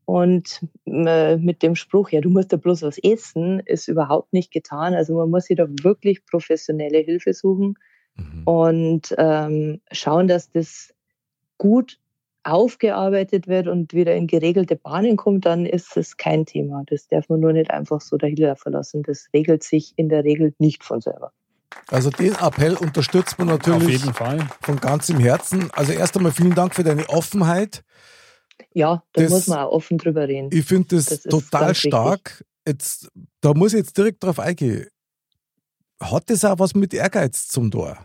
Und äh, mit dem Spruch, ja, du musst ja bloß was essen, ist überhaupt nicht getan. Also man muss sich da wirklich professionelle Hilfe suchen mhm. und ähm, schauen, dass das gut aufgearbeitet wird und wieder in geregelte Bahnen kommt, dann ist es kein Thema. Das darf man nur nicht einfach so dahinter verlassen. Das regelt sich in der Regel nicht von selber. Also den Appell unterstützt man natürlich Auf jeden Fall. von ganzem Herzen. Also erst einmal vielen Dank für deine Offenheit. Ja, da das, muss man auch offen drüber reden. Ich finde das, das total stark. Jetzt, da muss ich jetzt direkt drauf eingehen. Hat das auch was mit Ehrgeiz zum Tor?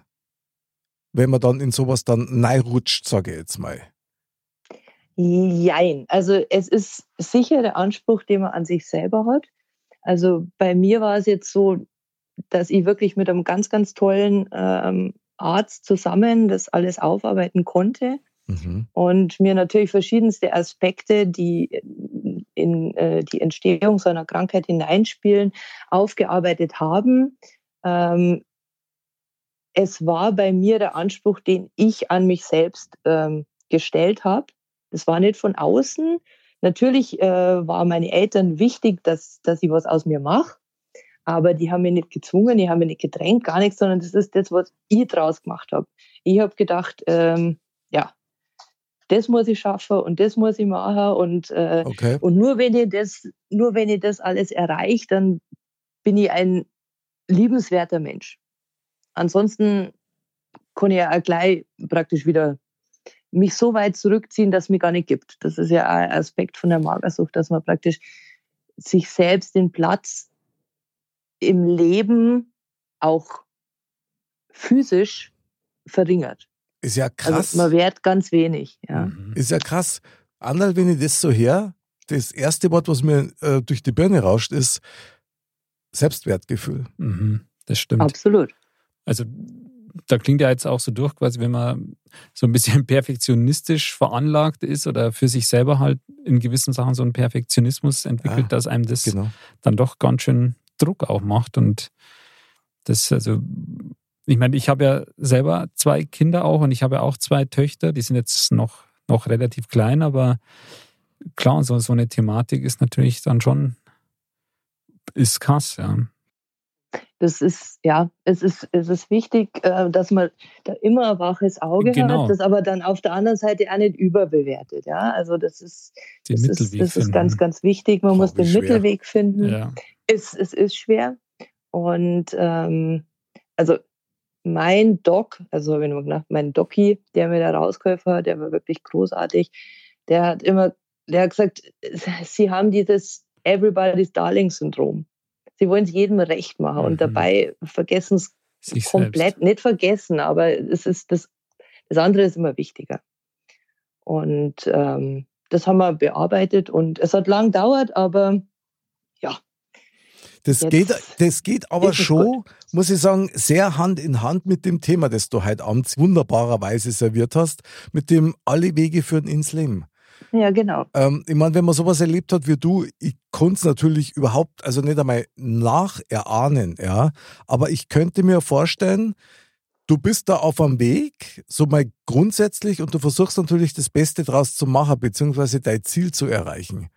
Wenn man dann in sowas dann rutscht, sage ich jetzt mal. Jein. Also es ist sicher der Anspruch, den man an sich selber hat. Also bei mir war es jetzt so, dass ich wirklich mit einem ganz, ganz tollen ähm, Arzt zusammen das alles aufarbeiten konnte mhm. und mir natürlich verschiedenste Aspekte, die in äh, die Entstehung so einer Krankheit hineinspielen, aufgearbeitet haben. Ähm, es war bei mir der Anspruch, den ich an mich selbst ähm, gestellt habe das war nicht von außen. Natürlich äh, war meine Eltern wichtig, dass, dass ich was aus mir mache. Aber die haben mich nicht gezwungen, die haben mich nicht gedrängt, gar nichts, sondern das ist das, was ich draus gemacht habe. Ich habe gedacht, ähm, ja, das muss ich schaffen und das muss ich machen und, äh, okay. und nur wenn ich das, nur wenn ich das alles erreiche, dann bin ich ein liebenswerter Mensch. Ansonsten kann ich ja gleich praktisch wieder mich so weit zurückziehen, dass es mir gar nicht gibt. Das ist ja ein Aspekt von der Magersucht, dass man praktisch sich selbst den Platz im Leben auch physisch verringert. Ist ja also krass. Also man wert ganz wenig. Ja. Mhm. Ist ja krass. Anderl, wenn ich das so her, das erste Wort, was mir äh, durch die Birne rauscht, ist Selbstwertgefühl. Mhm, das stimmt. Absolut. Also da klingt ja jetzt auch so durch, quasi wenn man so ein bisschen perfektionistisch veranlagt ist oder für sich selber halt in gewissen Sachen so einen Perfektionismus entwickelt, ah, dass einem das genau. dann doch ganz schön Druck auch macht. Und das, also, ich meine, ich habe ja selber zwei Kinder auch und ich habe ja auch zwei Töchter, die sind jetzt noch, noch relativ klein, aber klar, so, so eine Thematik ist natürlich dann schon, ist krass, ja das ist, ja, es ist, es ist wichtig, äh, dass man da immer ein waches Auge genau. hat, das aber dann auf der anderen Seite auch nicht überbewertet. Ja, also das ist, das ist, das ist ganz, ganz wichtig. Man muss den schwer. Mittelweg finden. Ja. Es, es ist schwer. Und ähm, also mein Doc, also wenn man nach mein Doki, der mir da rausgeholfen hat, der war wirklich großartig. Der hat immer, der hat gesagt, sie haben dieses Everybody's Darling Syndrom sie wollen es jedem recht machen und mhm. dabei vergessen es komplett, selbst. nicht vergessen, aber es ist das, das andere ist immer wichtiger. Und ähm, das haben wir bearbeitet und es hat lang gedauert, aber ja. Das geht, das geht aber schon, gut. muss ich sagen, sehr Hand in Hand mit dem Thema, das du heute Abend wunderbarerweise serviert hast, mit dem Alle Wege führen ins Leben. Ja, genau. Ähm, ich meine, wenn man sowas erlebt hat wie du, ich konnte es natürlich überhaupt, also nicht einmal nacherahnen, ja. Aber ich könnte mir vorstellen, du bist da auf einem Weg, so mal grundsätzlich, und du versuchst natürlich das Beste draus zu machen, beziehungsweise dein Ziel zu erreichen.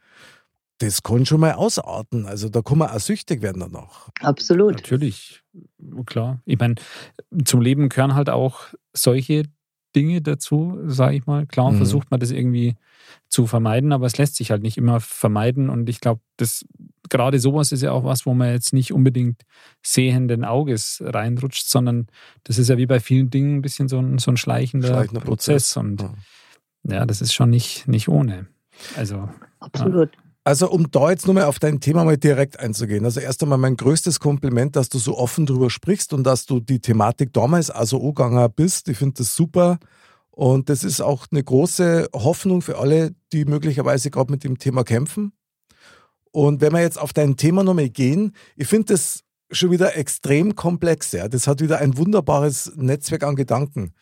Das kann schon mal ausarten. Also da kann man auch süchtig werden danach. Absolut. Natürlich, klar. Ich meine, zum Leben gehören halt auch solche Dinge dazu, sage ich mal. Klar mhm. versucht man das irgendwie zu vermeiden, aber es lässt sich halt nicht immer vermeiden. Und ich glaube, das gerade sowas ist ja auch was, wo man jetzt nicht unbedingt sehenden Auges reinrutscht, sondern das ist ja wie bei vielen Dingen ein bisschen so ein, so ein schleichender, schleichender Prozess. Prozess. Und ja. ja. das ist schon nicht, nicht ohne. Also absolut. Ja. Also um da jetzt nochmal auf dein Thema mal direkt einzugehen. Also erst einmal mein größtes Kompliment, dass du so offen drüber sprichst und dass du die Thematik damals also angegangen bist. Ich finde das super. Und das ist auch eine große Hoffnung für alle, die möglicherweise gerade mit dem Thema kämpfen. Und wenn wir jetzt auf dein Thema nochmal gehen, ich finde das schon wieder extrem komplex. Ja. Das hat wieder ein wunderbares Netzwerk an Gedanken.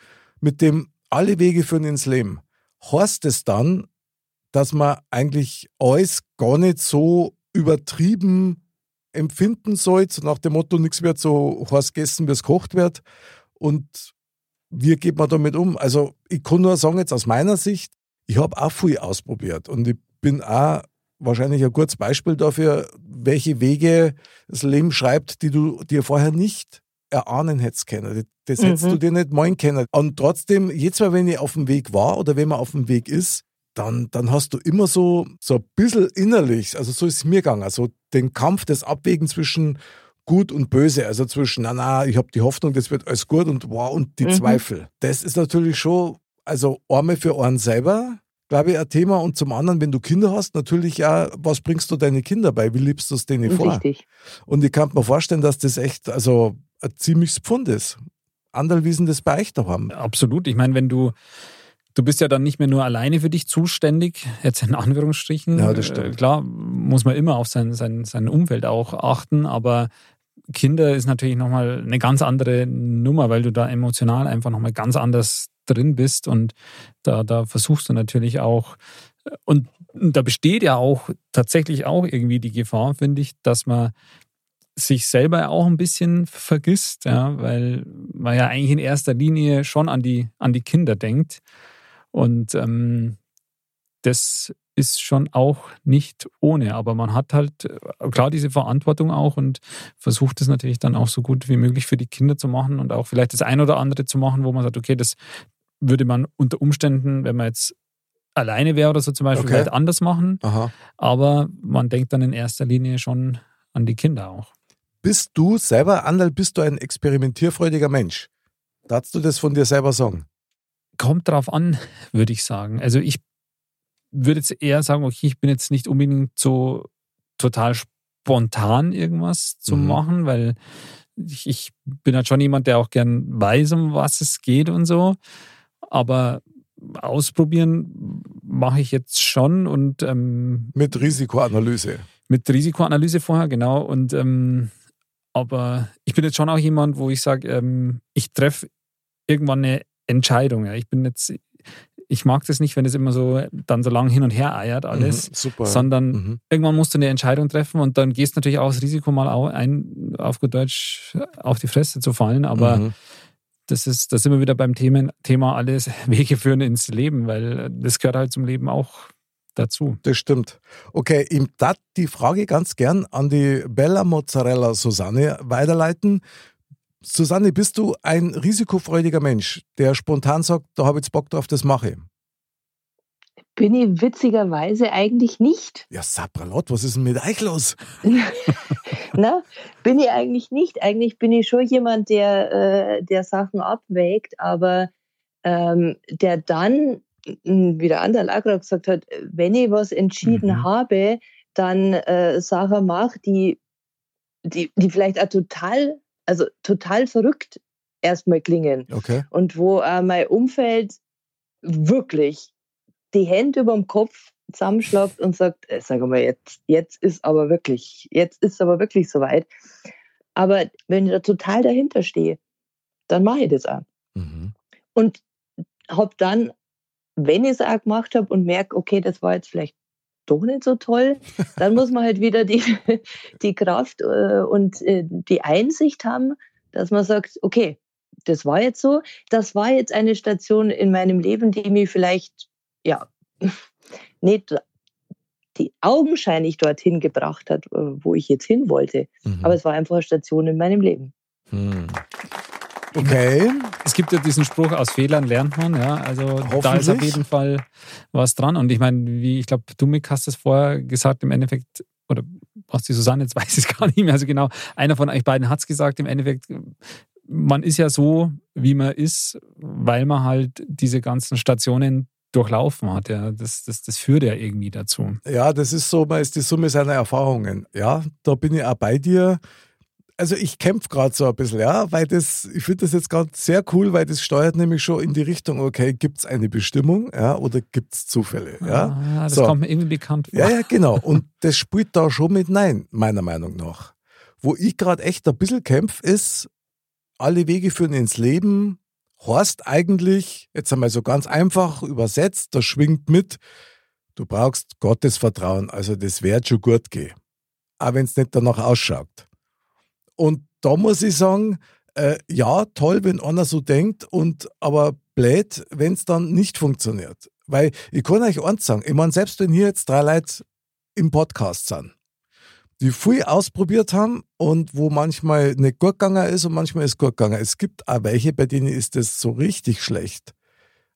Mit dem alle Wege führen ins Leben. Horst es dann, dass man eigentlich alles gar nicht so übertrieben empfinden sollte, so nach dem Motto, nichts wird so heiß gegessen, wie es kocht wird. Und wie geht man damit um? Also ich kann nur sagen, jetzt aus meiner Sicht, ich habe auch viel ausprobiert und ich bin auch wahrscheinlich ein gutes Beispiel dafür, welche Wege das Leben schreibt, die du dir vorher nicht erahnen hättest können. Das hättest mhm. du dir nicht meinen können. Und trotzdem, jetzt mal, wenn ich auf dem Weg war oder wenn man auf dem Weg ist, dann, dann hast du immer so, so ein bisschen innerlich, also so ist es mir gegangen, also den Kampf, das Abwägen zwischen gut und böse, also zwischen, na, na, ich habe die Hoffnung, das wird alles gut und wow, und die mhm. Zweifel. Das ist natürlich schon, also Arme für Ohren selber, glaube ich, ein Thema. Und zum anderen, wenn du Kinder hast, natürlich ja, was bringst du deine Kinder bei? Wie liebst du es denen vor? Richtig. Und ich kann mir vorstellen, dass das echt, also ein ziemliches Pfund ist. Andere wissen das bei euch haben. Absolut. Ich meine, wenn du Du bist ja dann nicht mehr nur alleine für dich zuständig, jetzt in Anführungsstrichen. Ja, das stimmt. Äh, klar, muss man immer auf sein, sein, sein Umfeld auch achten, aber Kinder ist natürlich nochmal eine ganz andere Nummer, weil du da emotional einfach nochmal ganz anders drin bist und da, da versuchst du natürlich auch, und da besteht ja auch tatsächlich auch irgendwie die Gefahr, finde ich, dass man sich selber auch ein bisschen vergisst, ja, weil man ja eigentlich in erster Linie schon an die, an die Kinder denkt. Und ähm, das ist schon auch nicht ohne, aber man hat halt äh, klar diese Verantwortung auch und versucht es natürlich dann auch so gut wie möglich für die Kinder zu machen und auch vielleicht das ein oder andere zu machen, wo man sagt, okay, das würde man unter Umständen, wenn man jetzt alleine wäre oder so zum Beispiel, okay. vielleicht anders machen. Aha. Aber man denkt dann in erster Linie schon an die Kinder auch. Bist du selber, Andal, bist du ein experimentierfreudiger Mensch? Darfst du das von dir selber sagen? Kommt drauf an, würde ich sagen. Also ich würde jetzt eher sagen, okay, ich bin jetzt nicht unbedingt so total spontan irgendwas zu mhm. machen, weil ich, ich, bin halt schon jemand, der auch gern weiß, um was es geht und so. Aber ausprobieren mache ich jetzt schon und ähm, mit Risikoanalyse. Mit Risikoanalyse vorher, genau. Und ähm, aber ich bin jetzt schon auch jemand, wo ich sage, ähm, ich treffe irgendwann eine Entscheidung. Ja. Ich bin jetzt, ich mag das nicht, wenn es immer so dann so lang hin und her eiert alles, mhm, super. sondern mhm. irgendwann musst du eine Entscheidung treffen und dann gehst du natürlich auch das Risiko mal ein, auf gut Deutsch auf die Fresse zu fallen, aber mhm. das ist, das sind wir wieder beim Thema, Thema alles Wege führen ins Leben, weil das gehört halt zum Leben auch dazu. Das stimmt. Okay, ich darf die Frage ganz gern an die Bella Mozzarella Susanne weiterleiten. Susanne, bist du ein risikofreudiger Mensch, der spontan sagt, da habe ich jetzt Bock drauf, das mache ich? Bin ich witzigerweise eigentlich nicht. Ja, Sabralot, was ist denn mit euch los? Na, bin ich eigentlich nicht. Eigentlich bin ich schon jemand, der, äh, der Sachen abwägt, aber ähm, der dann, wie der andere auch gesagt hat, wenn ich was entschieden mhm. habe, dann äh, Sachen mache, die, die, die vielleicht auch total also total verrückt erstmal klingen. Okay. Und wo äh, mein Umfeld wirklich die Hände über dem Kopf zusammenschlägt und sagt, äh, sag mal, jetzt, jetzt ist aber wirklich, jetzt ist aber wirklich soweit. Aber wenn ich da total dahinter stehe, dann mache ich das auch. Mhm. Und habe dann, wenn ich es auch gemacht habe und merke, okay, das war jetzt vielleicht doch nicht so toll, dann muss man halt wieder die, die Kraft äh, und äh, die Einsicht haben, dass man sagt, okay, das war jetzt so, das war jetzt eine Station in meinem Leben, die mich vielleicht, ja, nicht die augenscheinlich dorthin gebracht hat, äh, wo ich jetzt hin wollte. Mhm. Aber es war einfach eine Station in meinem Leben. Mhm. Okay. Es gibt ja diesen Spruch, aus Fehlern lernt man, ja. Also da ist auf jeden Fall was dran. Und ich meine, wie ich glaube, du Mick hast es vorher gesagt, im Endeffekt, oder was die Susanne, jetzt weiß ich es gar nicht mehr. Also genau, einer von euch beiden hat es gesagt, im Endeffekt, man ist ja so, wie man ist, weil man halt diese ganzen Stationen durchlaufen hat. Ja. Das, das, das führt ja irgendwie dazu. Ja, das ist so, man ist die Summe seiner Erfahrungen. Ja, da bin ich auch bei dir also ich kämpfe gerade so ein bisschen, ja, weil das, ich finde das jetzt gerade sehr cool, weil das steuert nämlich schon in die Richtung, okay, gibt es eine Bestimmung, ja, oder gibt es Zufälle, ja. Ah, das so. kommt mir irgendwie bekannt vor. Ja, ja, genau. Und das spielt da schon mit Nein, meiner Meinung nach. Wo ich gerade echt ein bisschen kämpfe, ist, alle Wege führen ins Leben, Horst eigentlich, jetzt einmal so ganz einfach übersetzt, da schwingt mit, du brauchst Gottes Vertrauen, also das wird schon gut gehen. Auch wenn es nicht danach ausschaut. Und da muss ich sagen, äh, ja, toll, wenn einer so denkt, und aber blöd, wenn es dann nicht funktioniert. Weil ich kann euch eins sagen, ich meine, selbst wenn hier jetzt drei Leute im Podcast sind, die viel ausprobiert haben und wo manchmal nicht gut gegangen ist und manchmal ist gut gegangen. Es gibt auch welche, bei denen ist das so richtig schlecht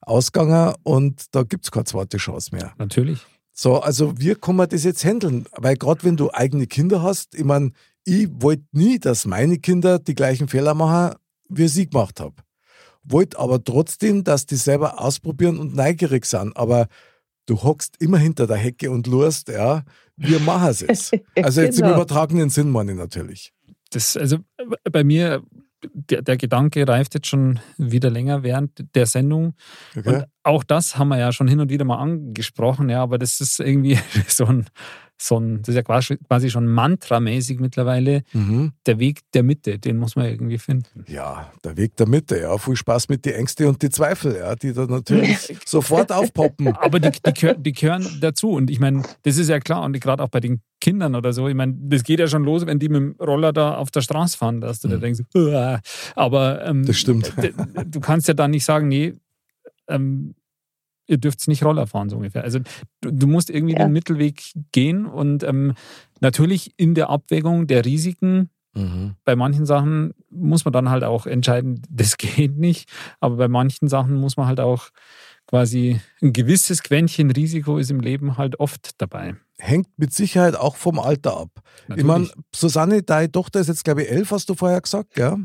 ausgegangen und da gibt es keine zweite Chance mehr. Natürlich. So, also wie kann man das jetzt handeln? Weil gerade wenn du eigene Kinder hast, ich meine, ich wollte nie, dass meine Kinder die gleichen Fehler machen, wie sie gemacht habe. Wollte aber trotzdem, dass die selber ausprobieren und neugierig sind. Aber du hockst immer hinter der Hecke und lurst, ja, wir machen es jetzt. Also jetzt genau. im übertragenen Sinn meine ich natürlich. Das, also bei mir, der, der, Gedanke reift jetzt schon wieder länger während der Sendung. Okay. Und auch das haben wir ja schon hin und wieder mal angesprochen, ja, aber das ist irgendwie so ein so ein, das ist ja quasi, quasi schon mantramäßig mittlerweile, mhm. der Weg der Mitte, den muss man irgendwie finden. Ja, der Weg der Mitte, ja. Viel Spaß mit den Ängsten und die Zweifel, ja, die da natürlich sofort aufpoppen. Aber die, die, gehören, die gehören dazu. Und ich meine, das ist ja klar. Und gerade auch bei den Kindern oder so, ich meine, das geht ja schon los, wenn die mit dem Roller da auf der Straße fahren, dass du mhm. da denkst, Uah. aber ähm, das stimmt. Du kannst ja dann nicht sagen, nee, ähm, ihr dürft nicht Roller fahren, so ungefähr. Also du, du musst irgendwie ja. den Mittelweg gehen und ähm, natürlich in der Abwägung der Risiken. Mhm. Bei manchen Sachen muss man dann halt auch entscheiden, das geht nicht. Aber bei manchen Sachen muss man halt auch quasi ein gewisses Quäntchen Risiko ist im Leben halt oft dabei. Hängt mit Sicherheit auch vom Alter ab. Natürlich. Ich meine, Susanne, deine Tochter ist jetzt, glaube ich, elf, hast du vorher gesagt, ja?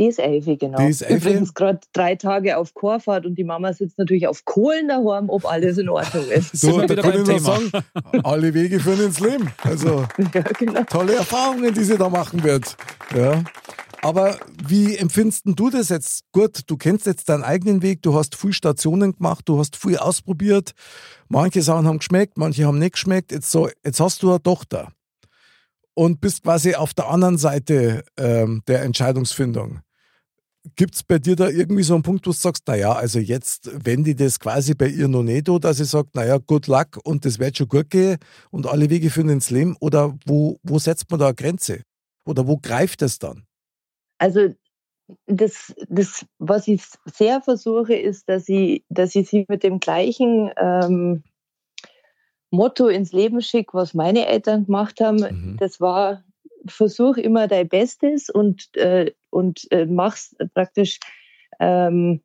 Die ist Elfi, genau. Die ist Elfi. Übrigens gerade drei Tage auf Chorfahrt und die Mama sitzt natürlich auf Kohlen daheim, ob alles in Ordnung ist. so, da kann ich nur sagen, alle Wege führen ins Leben. Also ja, genau. tolle Erfahrungen, die sie da machen wird. Ja. Aber wie empfindest du das jetzt? Gut, du kennst jetzt deinen eigenen Weg, du hast viel Stationen gemacht, du hast viel ausprobiert. Manche Sachen haben geschmeckt, manche haben nicht geschmeckt. Jetzt, so, jetzt hast du eine Tochter und bist quasi auf der anderen Seite ähm, der Entscheidungsfindung. Gibt es bei dir da irgendwie so einen Punkt, wo du sagst, naja, also jetzt wende ich das quasi bei ihr noch nicht, dass sie sagt, naja, good luck und das wird schon gut gehen und alle Wege führen ins Leben? Oder wo, wo setzt man da eine Grenze? Oder wo greift es dann? Also das, das, was ich sehr versuche, ist, dass ich, dass ich sie mit dem gleichen ähm, Motto ins Leben schicke, was meine Eltern gemacht haben. Mhm. Das war, versuch immer dein Bestes und, äh, und äh, mach's praktisch ähm,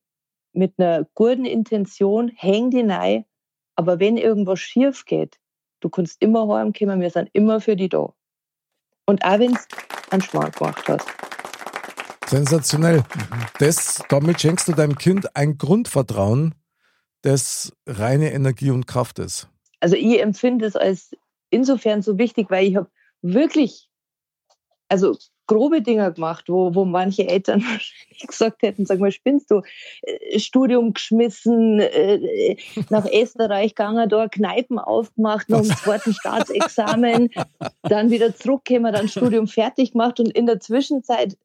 mit einer guten Intention, häng die rein. Aber wenn irgendwas schief geht, du kannst immer heimkommen, wir sind immer für die da. Und auch wenn es einen Schmarrn gemacht hast. Sensationell. Das, damit schenkst du deinem Kind ein Grundvertrauen, das reine Energie und Kraft ist. Also ich empfinde es als insofern so wichtig, weil ich habe wirklich, also grobe Dinge gemacht, wo, wo manche Eltern wahrscheinlich gesagt hätten, sag mal, spinnst du, äh, Studium geschmissen, äh, nach Österreich gegangen, da Kneipen aufgemacht, noch im zweiten Staatsexamen, dann wieder zurückgekommen, dann Studium fertig gemacht und in der Zwischenzeit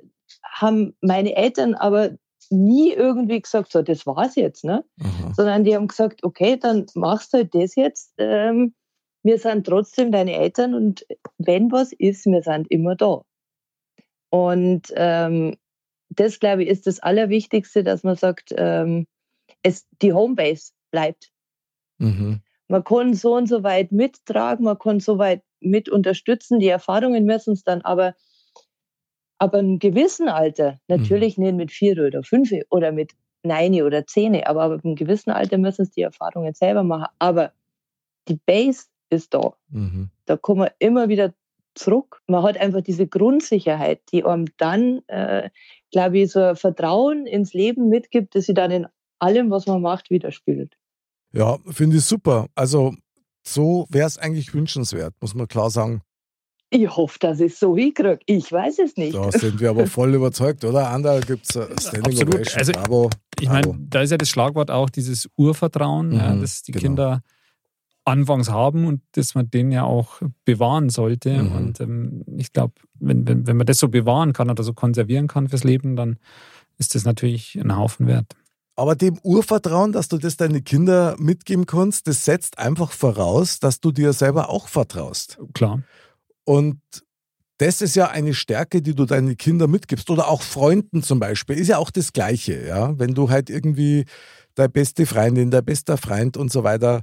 haben meine Eltern aber nie irgendwie gesagt, so, das war's jetzt, ne? Sondern die haben gesagt, okay, dann machst du halt das jetzt. Ähm, wir sind trotzdem deine Eltern und wenn was ist, wir sind immer da. Und ähm, das, glaube ich, ist das Allerwichtigste, dass man sagt, ähm, es, die Homebase bleibt. Mhm. Man kann so und so weit mittragen, man kann so weit mit unterstützen. Die Erfahrungen müssen es dann aber aber im gewissen Alter, natürlich mhm. nicht mit vier oder fünf oder mit neun oder zehn, aber, aber im gewissen Alter müssen es die Erfahrungen selber machen. Aber die Base ist da. Mhm. Da kommen wir immer wieder zurück. Man hat einfach diese Grundsicherheit, die einem dann, äh, glaube ich, so ein Vertrauen ins Leben mitgibt, dass sie dann in allem, was man macht, widerspiegelt. Ja, finde ich super. Also so wäre es eigentlich wünschenswert, muss man klar sagen. Ich hoffe, dass ich es so hinkriege. Ich weiß es nicht. Da sind wir aber voll überzeugt, oder? Ander gibt es Standing Absolut. Ovation. Also, Bravo. Ich meine, da ist ja das Schlagwort auch dieses Urvertrauen, mhm, ja, das die genau. Kinder anfangs haben und das man den ja auch bewahren sollte. Mhm. Und ähm, ich glaube, wenn, wenn, wenn man das so bewahren kann oder so konservieren kann fürs Leben, dann ist das natürlich ein Haufen wert. Aber dem Urvertrauen, dass du das deine Kinder mitgeben kannst, das setzt einfach voraus, dass du dir selber auch vertraust. Klar. Und das ist ja eine Stärke, die du deinen Kindern mitgibst. Oder auch Freunden zum Beispiel. Ist ja auch das Gleiche, ja. Wenn du halt irgendwie deine beste Freundin, der beste Freund und so weiter,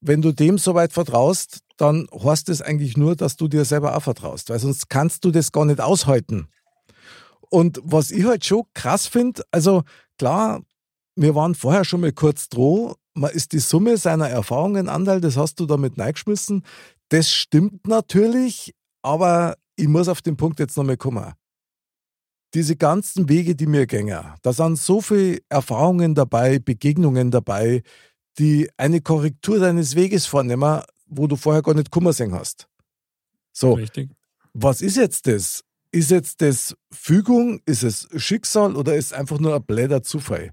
wenn du dem so weit vertraust, dann heißt es eigentlich nur, dass du dir selber auch vertraust. Weil sonst kannst du das gar nicht aushalten. Und was ich halt schon krass finde, also klar, wir waren vorher schon mal kurz droh, man ist die Summe seiner Erfahrungen Anteil, das hast du damit reingeschmissen. Das stimmt natürlich, aber ich muss auf den Punkt jetzt nochmal kommen. Diese ganzen Wege, die mir gängen, da sind so viele Erfahrungen dabei, Begegnungen dabei, die eine Korrektur deines Weges vornehmen, wo du vorher gar nicht Kummer sehen hast. So, Richtig. was ist jetzt das? Ist jetzt das Fügung, ist es Schicksal oder ist es einfach nur ein bläder Zufall?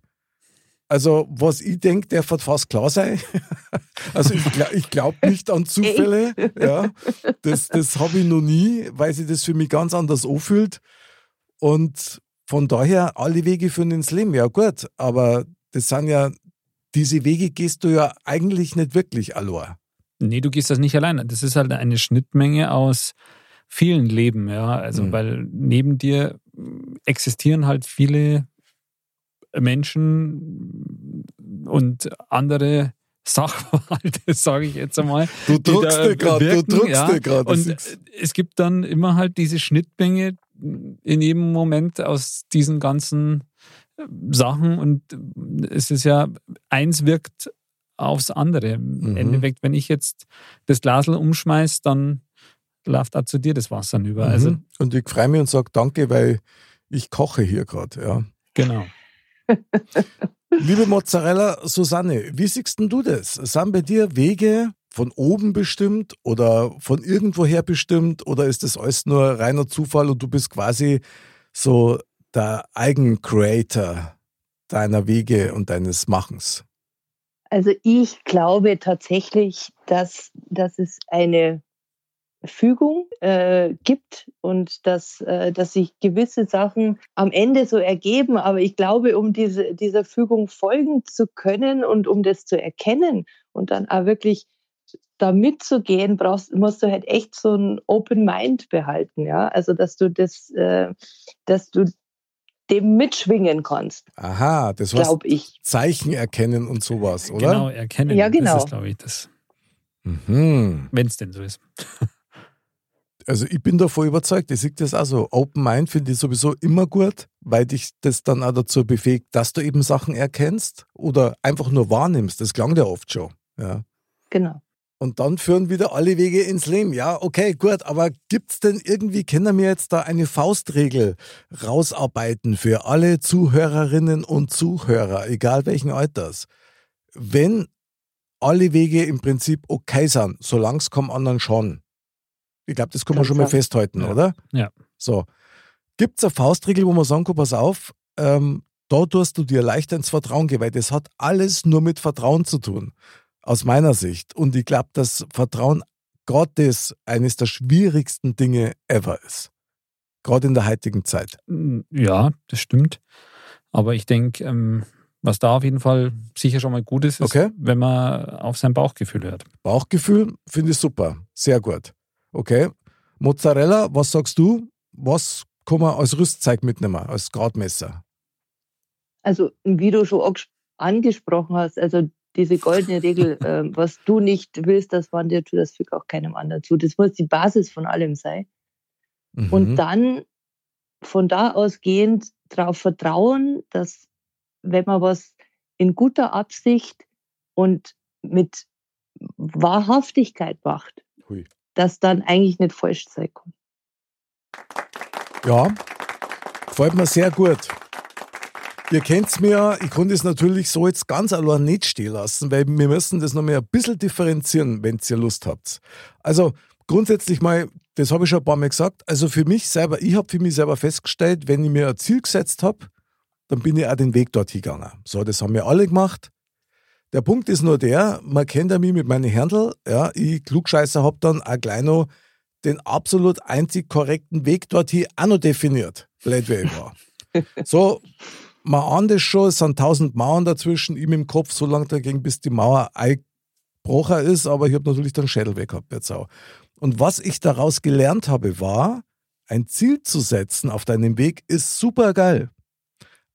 Also, was ich denke, der wird fast klar sein. also, ich, ich glaube nicht an Zufälle. Ja, das das habe ich noch nie, weil sich das für mich ganz anders anfühlt. Und von daher, alle Wege führen ins Leben. Ja, gut, aber das sind ja, diese Wege gehst du ja eigentlich nicht wirklich allein. Nee, du gehst das nicht alleine. Das ist halt eine Schnittmenge aus vielen Leben, ja. Also, mhm. weil neben dir existieren halt viele Menschen und andere Sachverhalte, sage ich jetzt einmal. Du druckst dir gerade, du druckst ja. dir gerade. Und es gibt dann immer halt diese Schnittmenge in jedem Moment aus diesen ganzen äh, Sachen und es ist ja, eins wirkt aufs andere. Im mhm. Endeffekt, wenn ich jetzt das Glasl umschmeiß, dann läuft auch zu dir das Wasser über. Mhm. Also, und ich freue mich und sage Danke, weil ich koche hier gerade. Ja. Genau. Liebe Mozzarella Susanne, wie siehst du das? Sind bei dir Wege von oben bestimmt oder von irgendwoher bestimmt oder ist das alles nur reiner Zufall und du bist quasi so der Eigencreator deiner Wege und deines Machens? Also ich glaube tatsächlich, dass, dass es eine Fügung äh, gibt und dass, äh, dass sich gewisse Sachen am Ende so ergeben. Aber ich glaube, um diese, dieser Fügung folgen zu können und um das zu erkennen und dann auch wirklich da mitzugehen, brauchst, musst du halt echt so ein Open Mind behalten, ja. Also dass du das, äh, dass du dem mitschwingen kannst. Aha, das war Zeichen erkennen und sowas, oder? Genau, erkennen. Ja, genau. Das ist, glaube ich, das. Mhm. Wenn es denn so ist. Also ich bin davon überzeugt, ich sehe das auch so. Open Mind finde ich sowieso immer gut, weil dich das dann auch dazu befähigt, dass du eben Sachen erkennst oder einfach nur wahrnimmst. Das klang ja oft schon. Ja. Genau. Und dann führen wieder alle Wege ins Leben. Ja, okay, gut, aber gibt es denn irgendwie, können wir jetzt da eine Faustregel rausarbeiten für alle Zuhörerinnen und Zuhörer, egal welchen Alters? Wenn alle Wege im Prinzip okay sind, solange es kommen anderen schon. Ich glaube, das kann man schon mal festhalten, ja. oder? Ja. So. Gibt es eine Faustregel, wo man sagen kann, pass auf, ähm, da tust du dir leichter ins Vertrauen gehen, weil das hat alles nur mit Vertrauen zu tun aus meiner Sicht. Und ich glaube, dass Vertrauen Gottes eines der schwierigsten Dinge ever ist. Gerade in der heutigen Zeit. Mm, ja, das stimmt. Aber ich denke, ähm, was da auf jeden Fall sicher schon mal gut ist, ist, okay. wenn man auf sein Bauchgefühl hört. Bauchgefühl finde ich super. Sehr gut. Okay. Mozzarella, was sagst du? Was kann man als Rüstzeug mitnehmen, als Gradmesser? Also, wie du schon angesprochen hast, also diese goldene Regel, äh, was du nicht willst, das wann dir tut, das fügt auch keinem anderen zu. Das muss die Basis von allem sein. Mhm. Und dann von da ausgehend darauf vertrauen, dass wenn man was in guter Absicht und mit Wahrhaftigkeit macht, Hui. dass dann eigentlich nicht falsch sein kann. Ja, gefällt mir sehr gut. Ihr kennt's mir, ich konnte es natürlich so jetzt ganz allein nicht stehen lassen, weil wir müssen das noch mal ein bisschen differenzieren, wenn ihr Lust habt. Also grundsätzlich mal, das habe ich schon ein paar Mal gesagt, also für mich selber, ich habe für mich selber festgestellt, wenn ich mir ein Ziel gesetzt habe, dann bin ich auch den Weg dorthin gegangen. So, das haben wir alle gemacht. Der Punkt ist nur der, man kennt ja mich mit meinen Händel, ja, ich Klugscheißer habe dann auch gleich noch den absolut einzig korrekten Weg dorthin auch noch definiert. Blöd wie ich war. So, man ahnt es schon, es sind tausend Mauern dazwischen, ihm im Kopf so lange dagegen, bis die Mauer eingebrochen ist, aber ich habe natürlich den Schädel weg gehabt jetzt auch. Und was ich daraus gelernt habe, war, ein Ziel zu setzen auf deinem Weg ist super geil.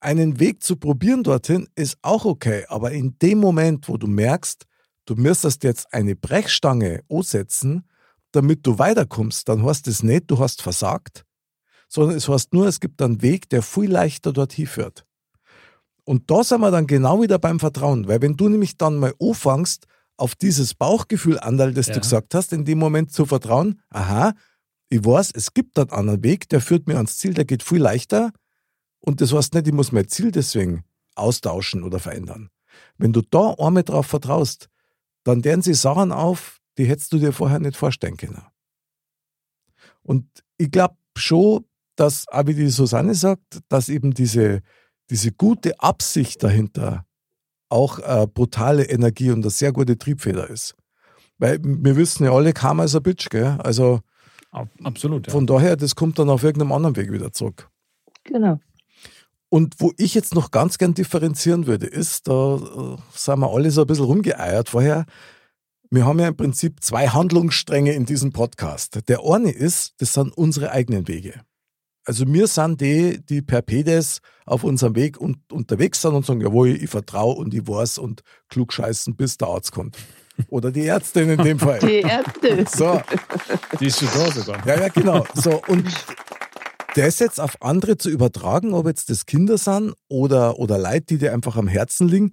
Einen Weg zu probieren dorthin ist auch okay, aber in dem Moment, wo du merkst, du müsstest jetzt eine Brechstange setzen, damit du weiterkommst, dann hast es nicht, du hast versagt, sondern es heißt nur, es gibt einen Weg, der viel leichter dorthin führt. Und da sind wir dann genau wieder beim Vertrauen, weil wenn du nämlich dann mal anfängst, auf dieses Bauchgefühl Andal, das ja. du gesagt hast, in dem Moment zu vertrauen, aha, ich weiß, es gibt einen anderen Weg, der führt mir ans Ziel, der geht viel leichter und das heißt nicht, ich muss mein Ziel deswegen austauschen oder verändern. Wenn du da einmal drauf vertraust, dann werden sie Sachen auf, die hättest du dir vorher nicht vorstellen können. Und ich glaube schon, dass, auch wie die Susanne sagt, dass eben diese, diese gute Absicht dahinter auch äh, brutale Energie und eine sehr gute Triebfeder ist. Weil wir wissen ja alle, Karma ist ein Bitch, gell? Also absolut. Ja. Von daher, das kommt dann auf irgendeinem anderen Weg wieder zurück. Genau. Und wo ich jetzt noch ganz gern differenzieren würde, ist, da äh, sind wir alle so ein bisschen rumgeeiert vorher. Wir haben ja im Prinzip zwei Handlungsstränge in diesem Podcast. Der eine ist, das sind unsere eigenen Wege. Also wir sind die, die per Pedes auf unserem Weg und, unterwegs sind und sagen, jawohl, ich vertraue und ich weiß und klug scheißen, bis der Arzt kommt. Oder die Ärztin in dem Fall. Die Ärztin. So. Die ist schon da sogar. Ja, ja, genau. So, und das jetzt auf andere zu übertragen, ob jetzt das Kinder sind oder, oder Leute, die dir einfach am Herzen liegen,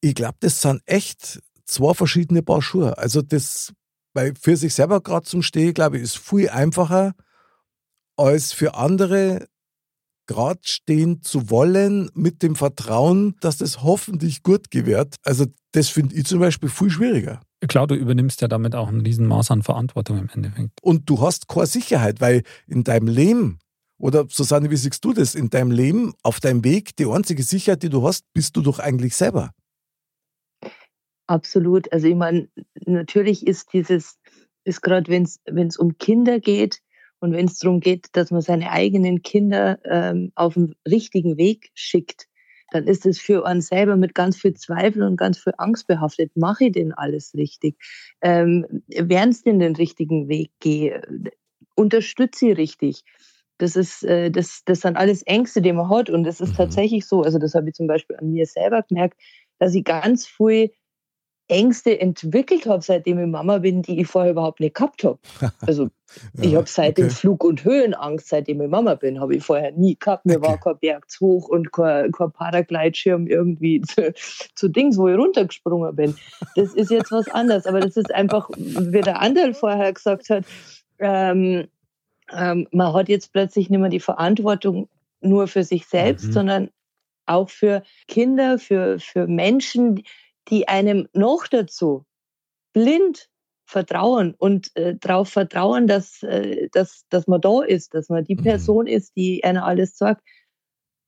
ich glaube, das sind echt zwei verschiedene Paar Schuhe. Also das, weil für sich selber gerade zum Stehen, glaube ich, ist viel einfacher, als für andere gerade stehen zu wollen mit dem Vertrauen, dass das hoffentlich gut gewährt. Also das finde ich zum Beispiel viel schwieriger. Klar, du übernimmst ja damit auch ein Riesenmaß an Verantwortung im Endeffekt. Und du hast keine Sicherheit, weil in deinem Leben Oder Susanne, wie siehst du das in deinem Leben, auf deinem Weg? Die einzige Sicherheit, die du hast, bist du doch eigentlich selber. Absolut. Also ich meine, natürlich ist dieses, ist gerade wenn es um Kinder geht und wenn es darum geht, dass man seine eigenen Kinder ähm, auf den richtigen Weg schickt, dann ist es für uns selber mit ganz viel Zweifel und ganz viel Angst behaftet. Mache ich denn alles richtig? Ähm, Werden es denn den richtigen Weg gehen? Unterstütze ich richtig? Das ist, äh, das, das sind alles Ängste, die man hat. Und es ist mhm. tatsächlich so. Also das habe ich zum Beispiel an mir selber gemerkt, dass ich ganz viel Ängste entwickelt habe, seitdem ich Mama bin, die ich vorher überhaupt nicht gehabt habe. Also ja, ich habe seitdem okay. Flug- und Höhenangst, seitdem ich Mama bin, habe ich vorher nie gehabt. Mir okay. war kein Berg zu hoch und kein, kein Paragleitschirm irgendwie zu, zu, Dings, wo ich runtergesprungen bin. Das ist jetzt was anderes, aber das ist einfach, wie der Andal vorher gesagt hat, ähm, ähm, man hat jetzt plötzlich nicht mehr die Verantwortung nur für sich selbst, mhm. sondern auch für Kinder, für, für Menschen, die einem noch dazu blind vertrauen und äh, darauf vertrauen, dass, äh, dass, dass man da ist, dass man die mhm. Person ist, die einer alles sagt.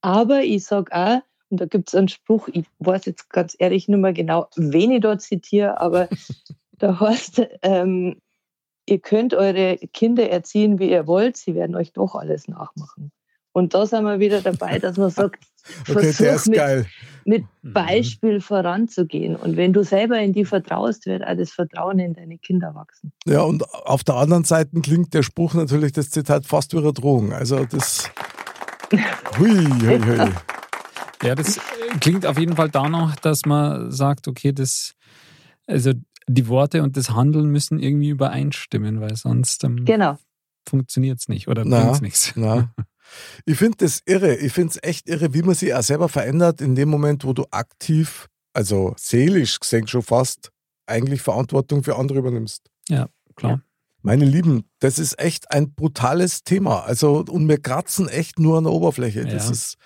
Aber ich sage auch, und da gibt es einen Spruch, ich weiß jetzt ganz ehrlich nicht mehr genau, wen ich dort zitiere, aber da heißt, ähm, ihr könnt eure Kinder erziehen, wie ihr wollt, sie werden euch doch alles nachmachen. Und da sind wir wieder dabei, dass man sagt, okay, versuch mit, geil. mit mhm. Beispiel voranzugehen. Und wenn du selber in die vertraust, wird auch das Vertrauen in deine Kinder wachsen. Ja, und auf der anderen Seite klingt der Spruch natürlich, das Zitat, fast wie eine Drohung. Also das... Hui, hui, hui. Ja, das klingt auf jeden Fall danach, dass man sagt, okay, das, also die Worte und das Handeln müssen irgendwie übereinstimmen, weil sonst ähm, genau. funktioniert es nicht oder bringt es nichts. Ich finde das irre. Ich finde es echt irre, wie man sich auch selber verändert in dem Moment, wo du aktiv, also seelisch gesehen schon fast, eigentlich Verantwortung für andere übernimmst. Ja, klar. Meine Lieben, das ist echt ein brutales Thema. Also, und wir kratzen echt nur an der Oberfläche. Das ja. ist,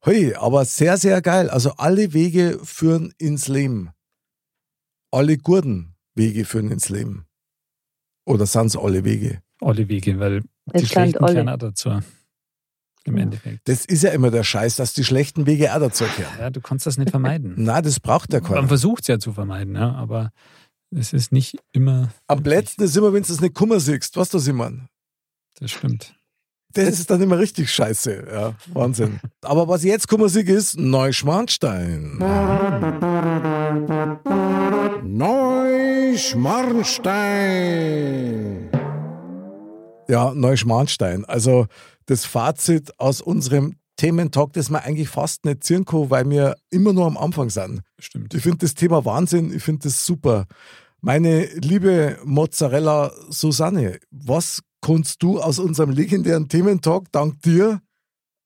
hey, aber sehr, sehr geil. Also, alle Wege führen ins Leben. Alle guten Wege führen ins Leben. Oder sind es alle Wege? Alle Wege, weil die schlechten keiner dazu. Im Endeffekt. Das ist ja immer der Scheiß, dass die schlechten Wege auch dazu gehören. Ja, du kannst das nicht vermeiden. Nein, das braucht der keiner. Man versucht es ja zu vermeiden, ja, aber es ist nicht immer. Am letzten ist immer, wenn du es nicht Kummer siehst. Was du, Simon? Das stimmt. Das ist dann immer richtig scheiße. Ja, Wahnsinn. Aber was jetzt Kummer sieg ist Neuschmarnstein. Neuschmarnstein. Ja, Neuschmarnstein. Also das Fazit aus unserem Thementalk, das wir eigentlich fast nicht ziehen können, weil wir immer nur am Anfang sind. Stimmt. Ich finde das Thema Wahnsinn, ich finde das super. Meine liebe Mozzarella Susanne, was kannst du aus unserem legendären Thementalk dank dir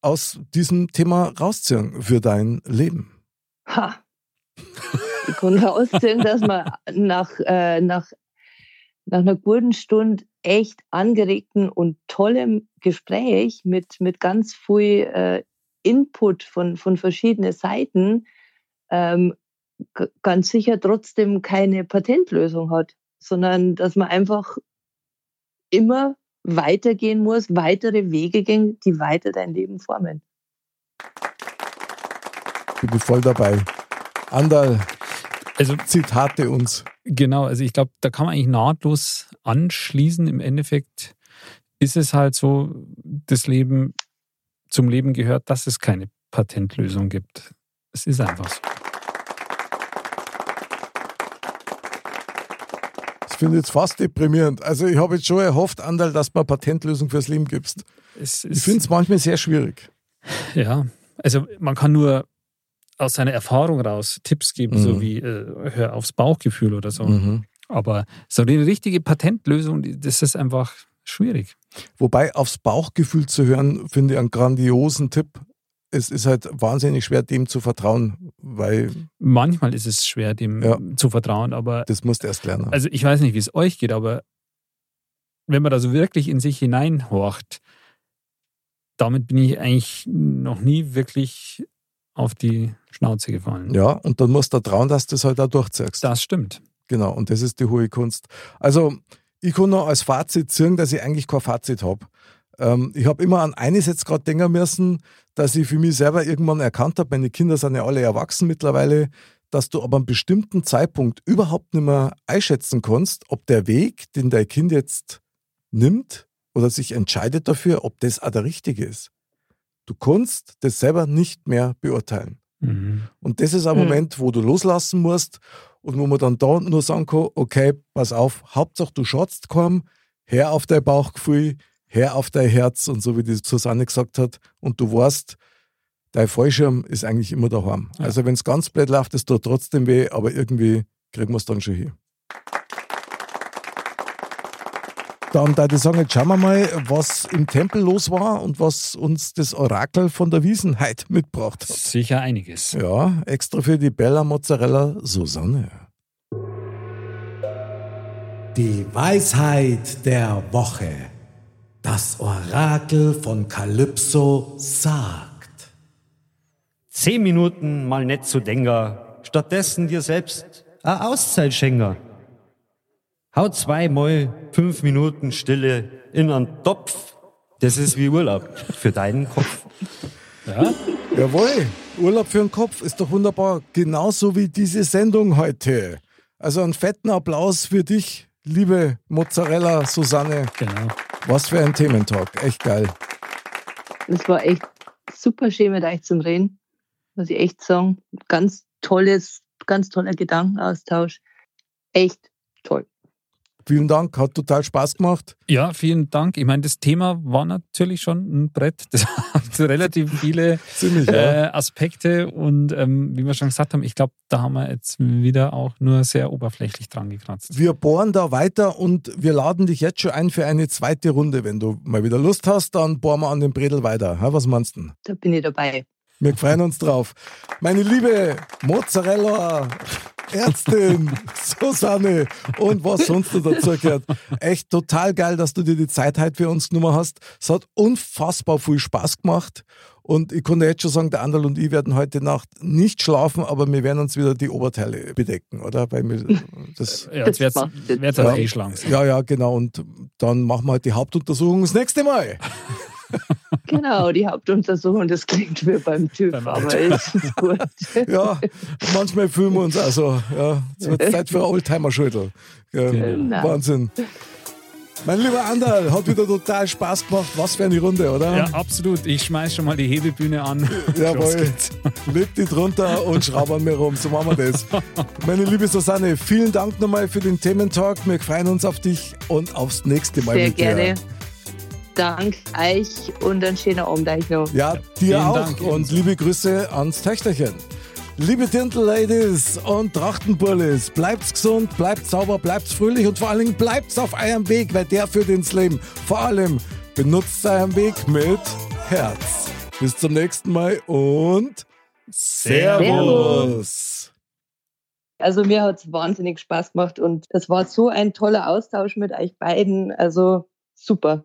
aus diesem Thema rausziehen für dein Leben? Ha. Ich kann rausziehen, dass man nach, äh, nach, nach einer guten Stunde echt angeregten und tollem Gespräch mit, mit ganz viel äh, Input von, von verschiedenen Seiten ähm, ganz sicher trotzdem keine Patentlösung hat, sondern dass man einfach immer weitergehen muss, weitere Wege gehen, die weiter dein Leben formen. Ich bin voll dabei. Andal, also Zitate uns. Genau, also ich glaube, da kann man eigentlich nahtlos anschließen. Im Endeffekt ist es halt so, das Leben zum Leben gehört, dass es keine Patentlösung gibt. Es ist einfach so. Ich finde jetzt fast deprimierend. Also ich habe jetzt schon erhofft, Andal, dass du eine Patentlösung fürs Leben gibst. ich finde es manchmal sehr schwierig. Ja, also man kann nur aus seiner Erfahrung raus Tipps geben, mhm. so wie äh, hör aufs Bauchgefühl oder so. Mhm. Aber so eine richtige Patentlösung, das ist einfach schwierig. Wobei aufs Bauchgefühl zu hören, finde ich einen grandiosen Tipp. Es ist halt wahnsinnig schwer, dem zu vertrauen, weil. Manchmal ist es schwer, dem ja, zu vertrauen, aber. Das musst du erst lernen. Also, ich weiß nicht, wie es euch geht, aber wenn man da so wirklich in sich hineinhorcht, damit bin ich eigentlich noch nie wirklich auf die Schnauze gefallen. Ja, und dann musst du trauen, dass du das halt auch durchziehst. Das stimmt. Genau, und das ist die hohe Kunst. Also, ich kann noch als Fazit sagen, dass ich eigentlich kein Fazit habe. Ähm, ich habe immer an eines jetzt gerade denken müssen, dass ich für mich selber irgendwann erkannt habe, meine Kinder sind ja alle erwachsen mittlerweile, dass du aber einen bestimmten Zeitpunkt überhaupt nicht mehr einschätzen kannst, ob der Weg, den dein Kind jetzt nimmt oder sich entscheidet dafür, ob das auch der richtige ist. Du kannst das selber nicht mehr beurteilen. Mhm. Und das ist ein mhm. Moment, wo du loslassen musst und wo man dann da nur sagen kann, okay, pass auf, Hauptsache du schatzt kaum, her auf dein Bauchgefühl, her auf dein Herz und so wie die Susanne gesagt hat und du weißt, dein Fallschirm ist eigentlich immer daheim. Ja. Also wenn es ganz blöd läuft, es tut trotzdem weh, aber irgendwie kriegen wir es dann schon hier. Dann da ich sagen, jetzt schauen wir mal, was im Tempel los war und was uns das Orakel von der Wiesenheit mitgebracht hat. Sicher einiges. Ja, extra für die Bella Mozzarella Susanne. Die Weisheit der Woche. Das Orakel von Kalypso sagt. Zehn Minuten mal nicht zu denken, stattdessen dir selbst eine Auszeit schenken. Hau zweimal fünf Minuten Stille in einen Topf. Das ist wie Urlaub für deinen Kopf. Ja? Jawohl, Urlaub für den Kopf ist doch wunderbar. Genauso wie diese Sendung heute. Also einen fetten Applaus für dich, liebe Mozzarella Susanne. Genau. Was für ein Thementalk. Echt geil. Es war echt super schön mit euch zum Reden. Muss ich echt sagen. Ganz tolles, ganz toller Gedankenaustausch. Echt toll. Vielen Dank, hat total Spaß gemacht. Ja, vielen Dank. Ich meine, das Thema war natürlich schon ein Brett. Das hat relativ viele Ziemlich, äh, Aspekte und ähm, wie wir schon gesagt haben, ich glaube, da haben wir jetzt wieder auch nur sehr oberflächlich dran gekratzt. Wir bohren da weiter und wir laden dich jetzt schon ein für eine zweite Runde. Wenn du mal wieder Lust hast, dann bohren wir an den Bredel weiter. Ha, was meinst du? Da bin ich dabei. Wir freuen uns drauf. Meine liebe Mozzarella, Ärztin, Susanne und was sonst noch dazu gehört. Echt total geil, dass du dir die Zeit heute für uns genommen hast. Es hat unfassbar viel Spaß gemacht. Und ich konnte jetzt schon sagen, der Andal und ich werden heute Nacht nicht schlafen, aber wir werden uns wieder die Oberteile bedecken, oder? Weil wir das, ja, jetzt wird es ja, eh schlank. Ja, ja, genau. Und dann machen wir halt die Hauptuntersuchung das nächste Mal. Genau, die Hauptuntersuchung, das klingt wie beim TÜV, aber ist gut. Ja, manchmal fühlen wir uns also, ja, es wird Zeit für Oldtimer-Schüttel. Ja, genau. Wahnsinn. Mein lieber Anderl, hat wieder total Spaß gemacht. Was für eine Runde, oder? Ja, absolut. Ich schmeiß schon mal die Hebebühne an. Jawohl. Leg die drunter und schraub an mir rum. So machen wir das. Meine liebe Susanne, vielen Dank nochmal für den Thementalk. Wir freuen uns auf dich und aufs nächste Mal Sehr mit gerne. Dir. Dank euch und einen schönen Abend euch noch. Ja, dir Vielen auch Dank, und liebe Grüße ans Töchterchen. Liebe Dirndl-Ladies und Trachtenbullis, bleibt's gesund, bleibt sauber, bleibt's fröhlich und vor allen Dingen bleibt's auf eurem Weg, weil der führt ins Leben. Vor allem benutzt euren Weg mit Herz. Bis zum nächsten Mal und Servus. Also mir hat es wahnsinnig Spaß gemacht und es war so ein toller Austausch mit euch beiden. Also super.